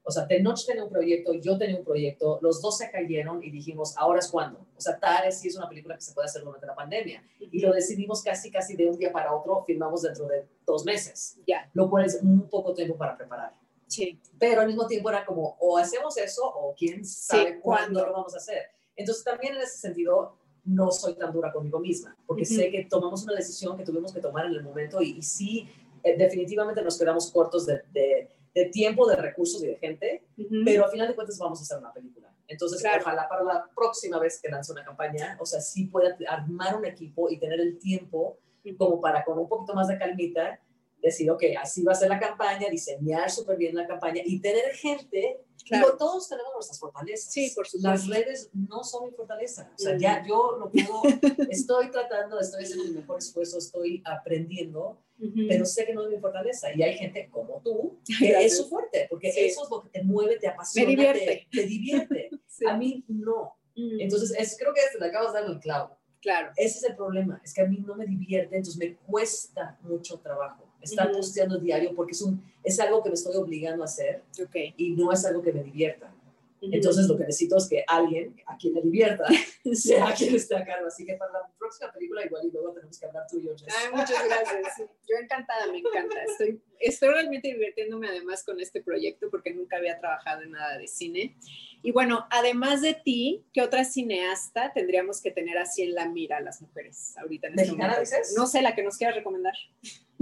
O sea, Tenoch tenía un proyecto, yo tenía un proyecto, los dos se cayeron y dijimos, ahora es cuando. O sea, Tare sí es una película que se puede hacer durante la pandemia. Y lo decidimos casi, casi de un día para otro, filmamos dentro de dos meses, Ya, lo cual es muy poco tiempo para preparar. sí. Pero al mismo tiempo era como, o hacemos eso, o quién sabe cuándo ¿cuándo? lo vamos a hacer. Entonces también en ese sentido, no soy tan dura conmigo misma, porque Ujú. sé que tomamos una decisión que tuvimos que tomar en el momento y, y sí, eh, definitivamente nos quedamos cortos de, de- de tiempo, de recursos y de gente, Ujú. pero al final de cuentas vamos a hacer una película. Entonces, Claro. ojalá para la próxima vez que lance una campaña, o sea, sí pueda armar un equipo y tener el tiempo como para con un poquito más de calmita decir, ok, así va a ser la campaña, diseñar súper bien la campaña y tener gente. Claro. Digo, todos tenemos nuestras fortalezas. Sí, por supuesto. Las redes no son mi fortaleza. O sea, Mm. ya yo lo puedo, (laughs) estoy tratando, estoy haciendo mi mejor esfuerzo, estoy aprendiendo, Ujú. pero sé que no es mi fortaleza. Y hay gente como tú (laughs) que Gracias. es su fuerte, porque Sí. eso es lo que te mueve, te apasiona, divierte. Te, te divierte. (laughs) Sí. A mí no. Mm, Entonces, es, creo que te le acabas de dar el clavo. claro. Ese es el problema, es que a mí no me divierte, entonces me cuesta mucho trabajo estar Ujú. posteando diario porque es, un, es algo que me estoy obligando a hacer Ok. y no es algo que me divierta. Ujú. Entonces lo que necesito es que alguien a quien le divierta (laughs) sea quien esté a cargo. Así que para la próxima película igual y luego tenemos que hablar tú y yo. Ay, muchas gracias. Sí, Yo encantada, me encanta. Estoy, estoy realmente divirtiéndome además con este proyecto porque nunca había trabajado en nada de cine. Y bueno, además de ti, ¿qué otra cineasta tendríamos que tener así en la mira las mujeres ahorita en este ¿Mexicana, momento? dices? No sé, la que nos quieras recomendar.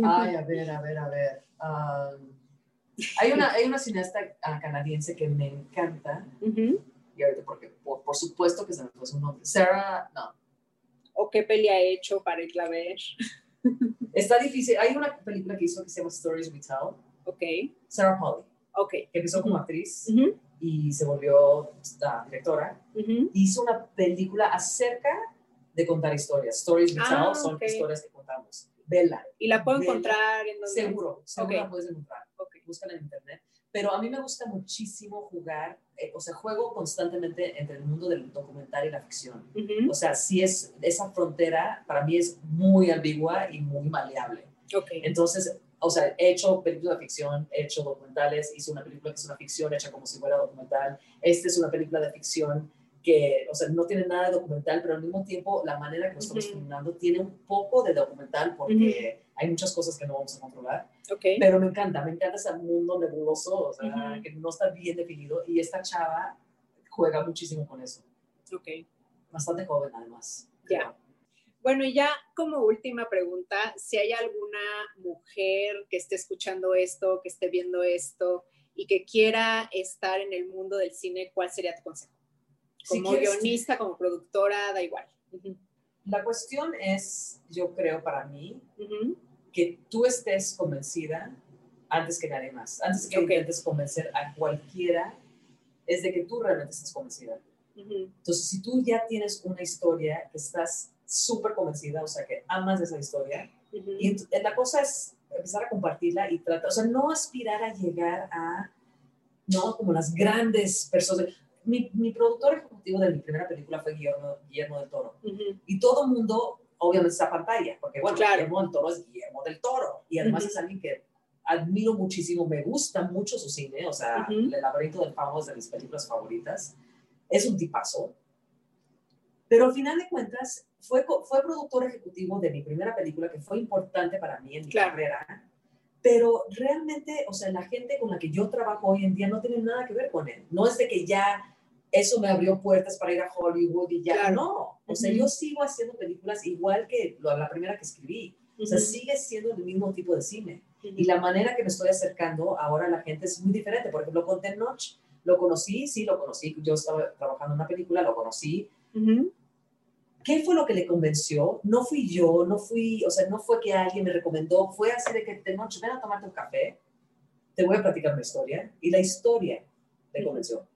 Ay, a ver, a ver, a ver. Um, hay, una, hay una cineasta ah, canadiense que me encanta, Ujú. y ahorita porque por, por supuesto que se me fue su nombre. Sarah, no, ¿O qué peli ha hecho para irla a ver? (laughs) está difícil. Hay una película que hizo que se llama Stories We Tell. Ok. Sarah Polly. Ok. que empezó como actriz Ujú, y se volvió la directora. ujú. Hizo una película acerca de contar historias. Stories we Ah, tell son ok. historias que contamos. Vela. ¿Y la puedo Vela. encontrar en donde? Seguro, seguro Ok. la puedes encontrar. Ok. Búscala en internet. Pero a mí me gusta muchísimo jugar, eh, o sea, juego constantemente entre el mundo del documental y la ficción. Ujú, O sea, sí es, esa frontera para mí es muy ambigua y muy maleable. Ok. Entonces, o sea, he hecho películas de ficción, he hecho documentales, hice una película que es una ficción hecha como si fuera documental. Esta es una película de ficción que, o sea, no tiene nada de documental, pero al mismo tiempo la manera que lo estamos Ujú. filmando tiene un poco de documental porque hay muchas cosas que no vamos a controlar. Ok. Pero me encanta, me encanta ese mundo nebuloso, o sea, Ujú. que no está bien definido y esta chava juega muchísimo con eso. Ok. Bastante joven además. Ya. Bueno, y ya como última pregunta, si hay alguna mujer que esté escuchando esto, que esté viendo esto y que quiera estar en el mundo del cine, ¿cuál sería tu consejo? Si Como quieres- guionista, como productora, da igual. La cuestión es, yo creo para mí, ujú, que tú estés convencida antes que nadie más. Antes que Ok. intentes convencer a cualquiera, es de que tú realmente estés convencida. ujú, Entonces, si tú ya tienes una historia que estás súper convencida, o sea, que amas esa historia, ujú. y ent- la cosa es empezar a compartirla y tratar, o sea, no aspirar a llegar a, no, como las grandes personas. Mi, mi productor ejecutivo de mi primera película fue Guillermo, Guillermo del Toro. Ujú, Y todo el mundo, obviamente, está a pantalla, porque, bueno, Claro. Guillermo del Toro es Guillermo del Toro. Y además Ujú. es alguien que admiro muchísimo, me gusta mucho su cine, o sea, Ujú. El laberinto del fauno es de mis películas favoritas. Es un tipazo. Pero al final de cuentas, fue, fue productor ejecutivo de mi primera película, que fue importante para mí en mi Claro. carrera. Pero realmente, o sea, la gente con la que yo trabajo hoy en día no tiene nada que ver con él. No es de que ya eso me abrió puertas para ir a Hollywood y ya Claro. no. O sea, Ujú. yo sigo haciendo películas igual que la primera que escribí. O sea, sigue siendo el mismo tipo de cine. ujú. Y la manera que me estoy acercando ahora a la gente es muy diferente. Por ejemplo, con Tenoch, lo conocí, sí, lo conocí. Yo estaba trabajando en una película, lo conocí. ¿Qué fue lo que le convenció? No fui yo, no fui, o sea, no fue que alguien me recomendó, fue así de que Tenoch, ven a tomarte un café, te voy a platicar una historia. Y la historia le convenció.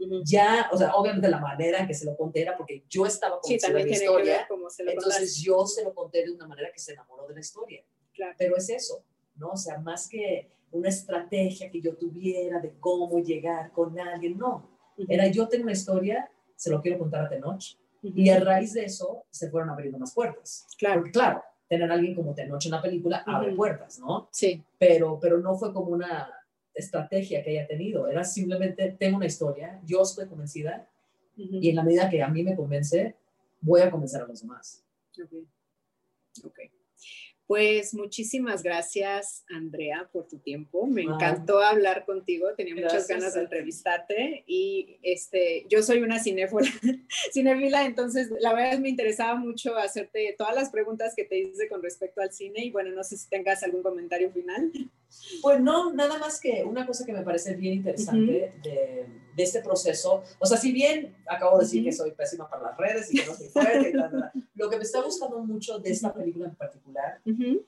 ujú. Ya, o sea, obviamente la manera en que se lo conté era porque yo estaba Sí, convencida de también la historia. se lo Entonces contaste. yo se lo conté de una manera que se enamoró de la historia. Claro. Pero es eso, ¿no? O sea, más que una estrategia que yo tuviera de cómo llegar con alguien, no. Ujú, Era yo tengo una historia, se lo quiero contar a Tenoch. Y a raíz de eso se fueron abriendo más puertas. Claro, Porque claro, tener a alguien como Tenoch en la película abre puertas, ¿no? sí. Pero, pero no fue como una estrategia que haya tenido. Era simplemente, tengo una historia, yo estoy convencida y en la medida que a mí me convence, voy a convencer a los demás. Ok. Ok. Pues muchísimas gracias, Andrea, por tu tiempo. Me encantó hablar contigo. Tenía muchas ganas de entrevistarte y este, yo soy una cinéfila, (laughs) cinéfila, entonces la verdad es me interesaba mucho hacerte todas las preguntas que te hice con respecto al cine y bueno, no sé si tengas algún comentario final. Pues no, nada más que una cosa que me parece bien interesante de, de este proceso. O sea, si bien acabo de decir Ujú. que soy pésima para las redes y que no soy fuerte, y tal, tal, tal, lo que me está gustando mucho de esta película en particular, Ujú,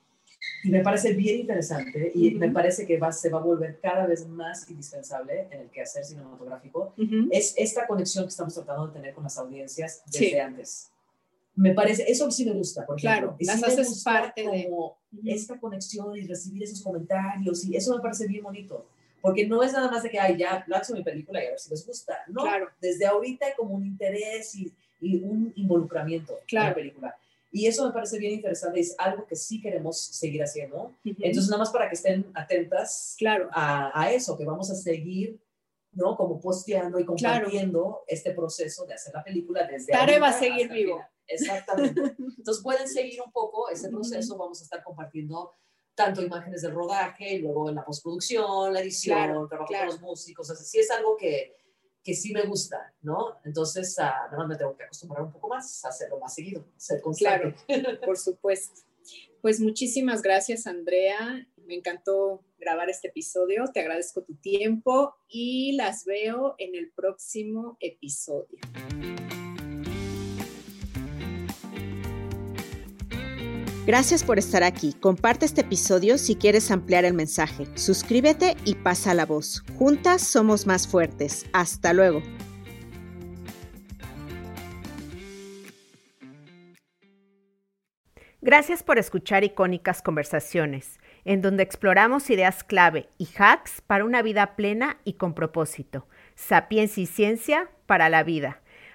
y me parece bien interesante, y me parece que va, se va a volver cada vez más indispensable en el quehacer cinematográfico, es esta conexión que estamos tratando de tener con las audiencias desde Sí. antes. Me parece, eso sí me gusta, por ejemplo. Claro, Y las sí me haces parte de- como Ujú. Esta conexión y recibir esos comentarios y eso me parece bien bonito. Porque no es nada más de que, ay, ya, lanzo mi película y a ver si les gusta. No, Claro. desde ahorita hay como un interés y, y un involucramiento en Claro. la película. Y eso me parece bien interesante, es algo que sí queremos seguir haciendo. Ujú. Entonces, nada más para que estén atentas claro, a, a eso, que vamos a seguir, ¿no? Como posteando y compartiendo este proceso de hacer la película desde Tare va a seguir vivo. final. Exactamente. (laughs) Entonces pueden seguir un poco ese proceso, vamos a estar compartiendo tanto imágenes del rodaje, luego en la postproducción, la edición, Claro, trabajo claro. con los músicos, o sea, sí es algo que, que sí me gusta, ¿no? Entonces, ah, nada más me tengo que acostumbrar un poco más a hacerlo más seguido, ser constante. por supuesto. Pues muchísimas gracias, Andrea. Me encantó grabar este episodio. Te agradezco tu tiempo y las veo en el próximo episodio. Gracias por estar aquí. Comparte este episodio si quieres ampliar el mensaje. Suscríbete y pasa la voz. Juntas somos más fuertes. Hasta luego. Gracias por escuchar Icónicas Conversaciones, en donde exploramos ideas clave y hacks para una vida plena y con propósito. Sapiencia y ciencia para la vida.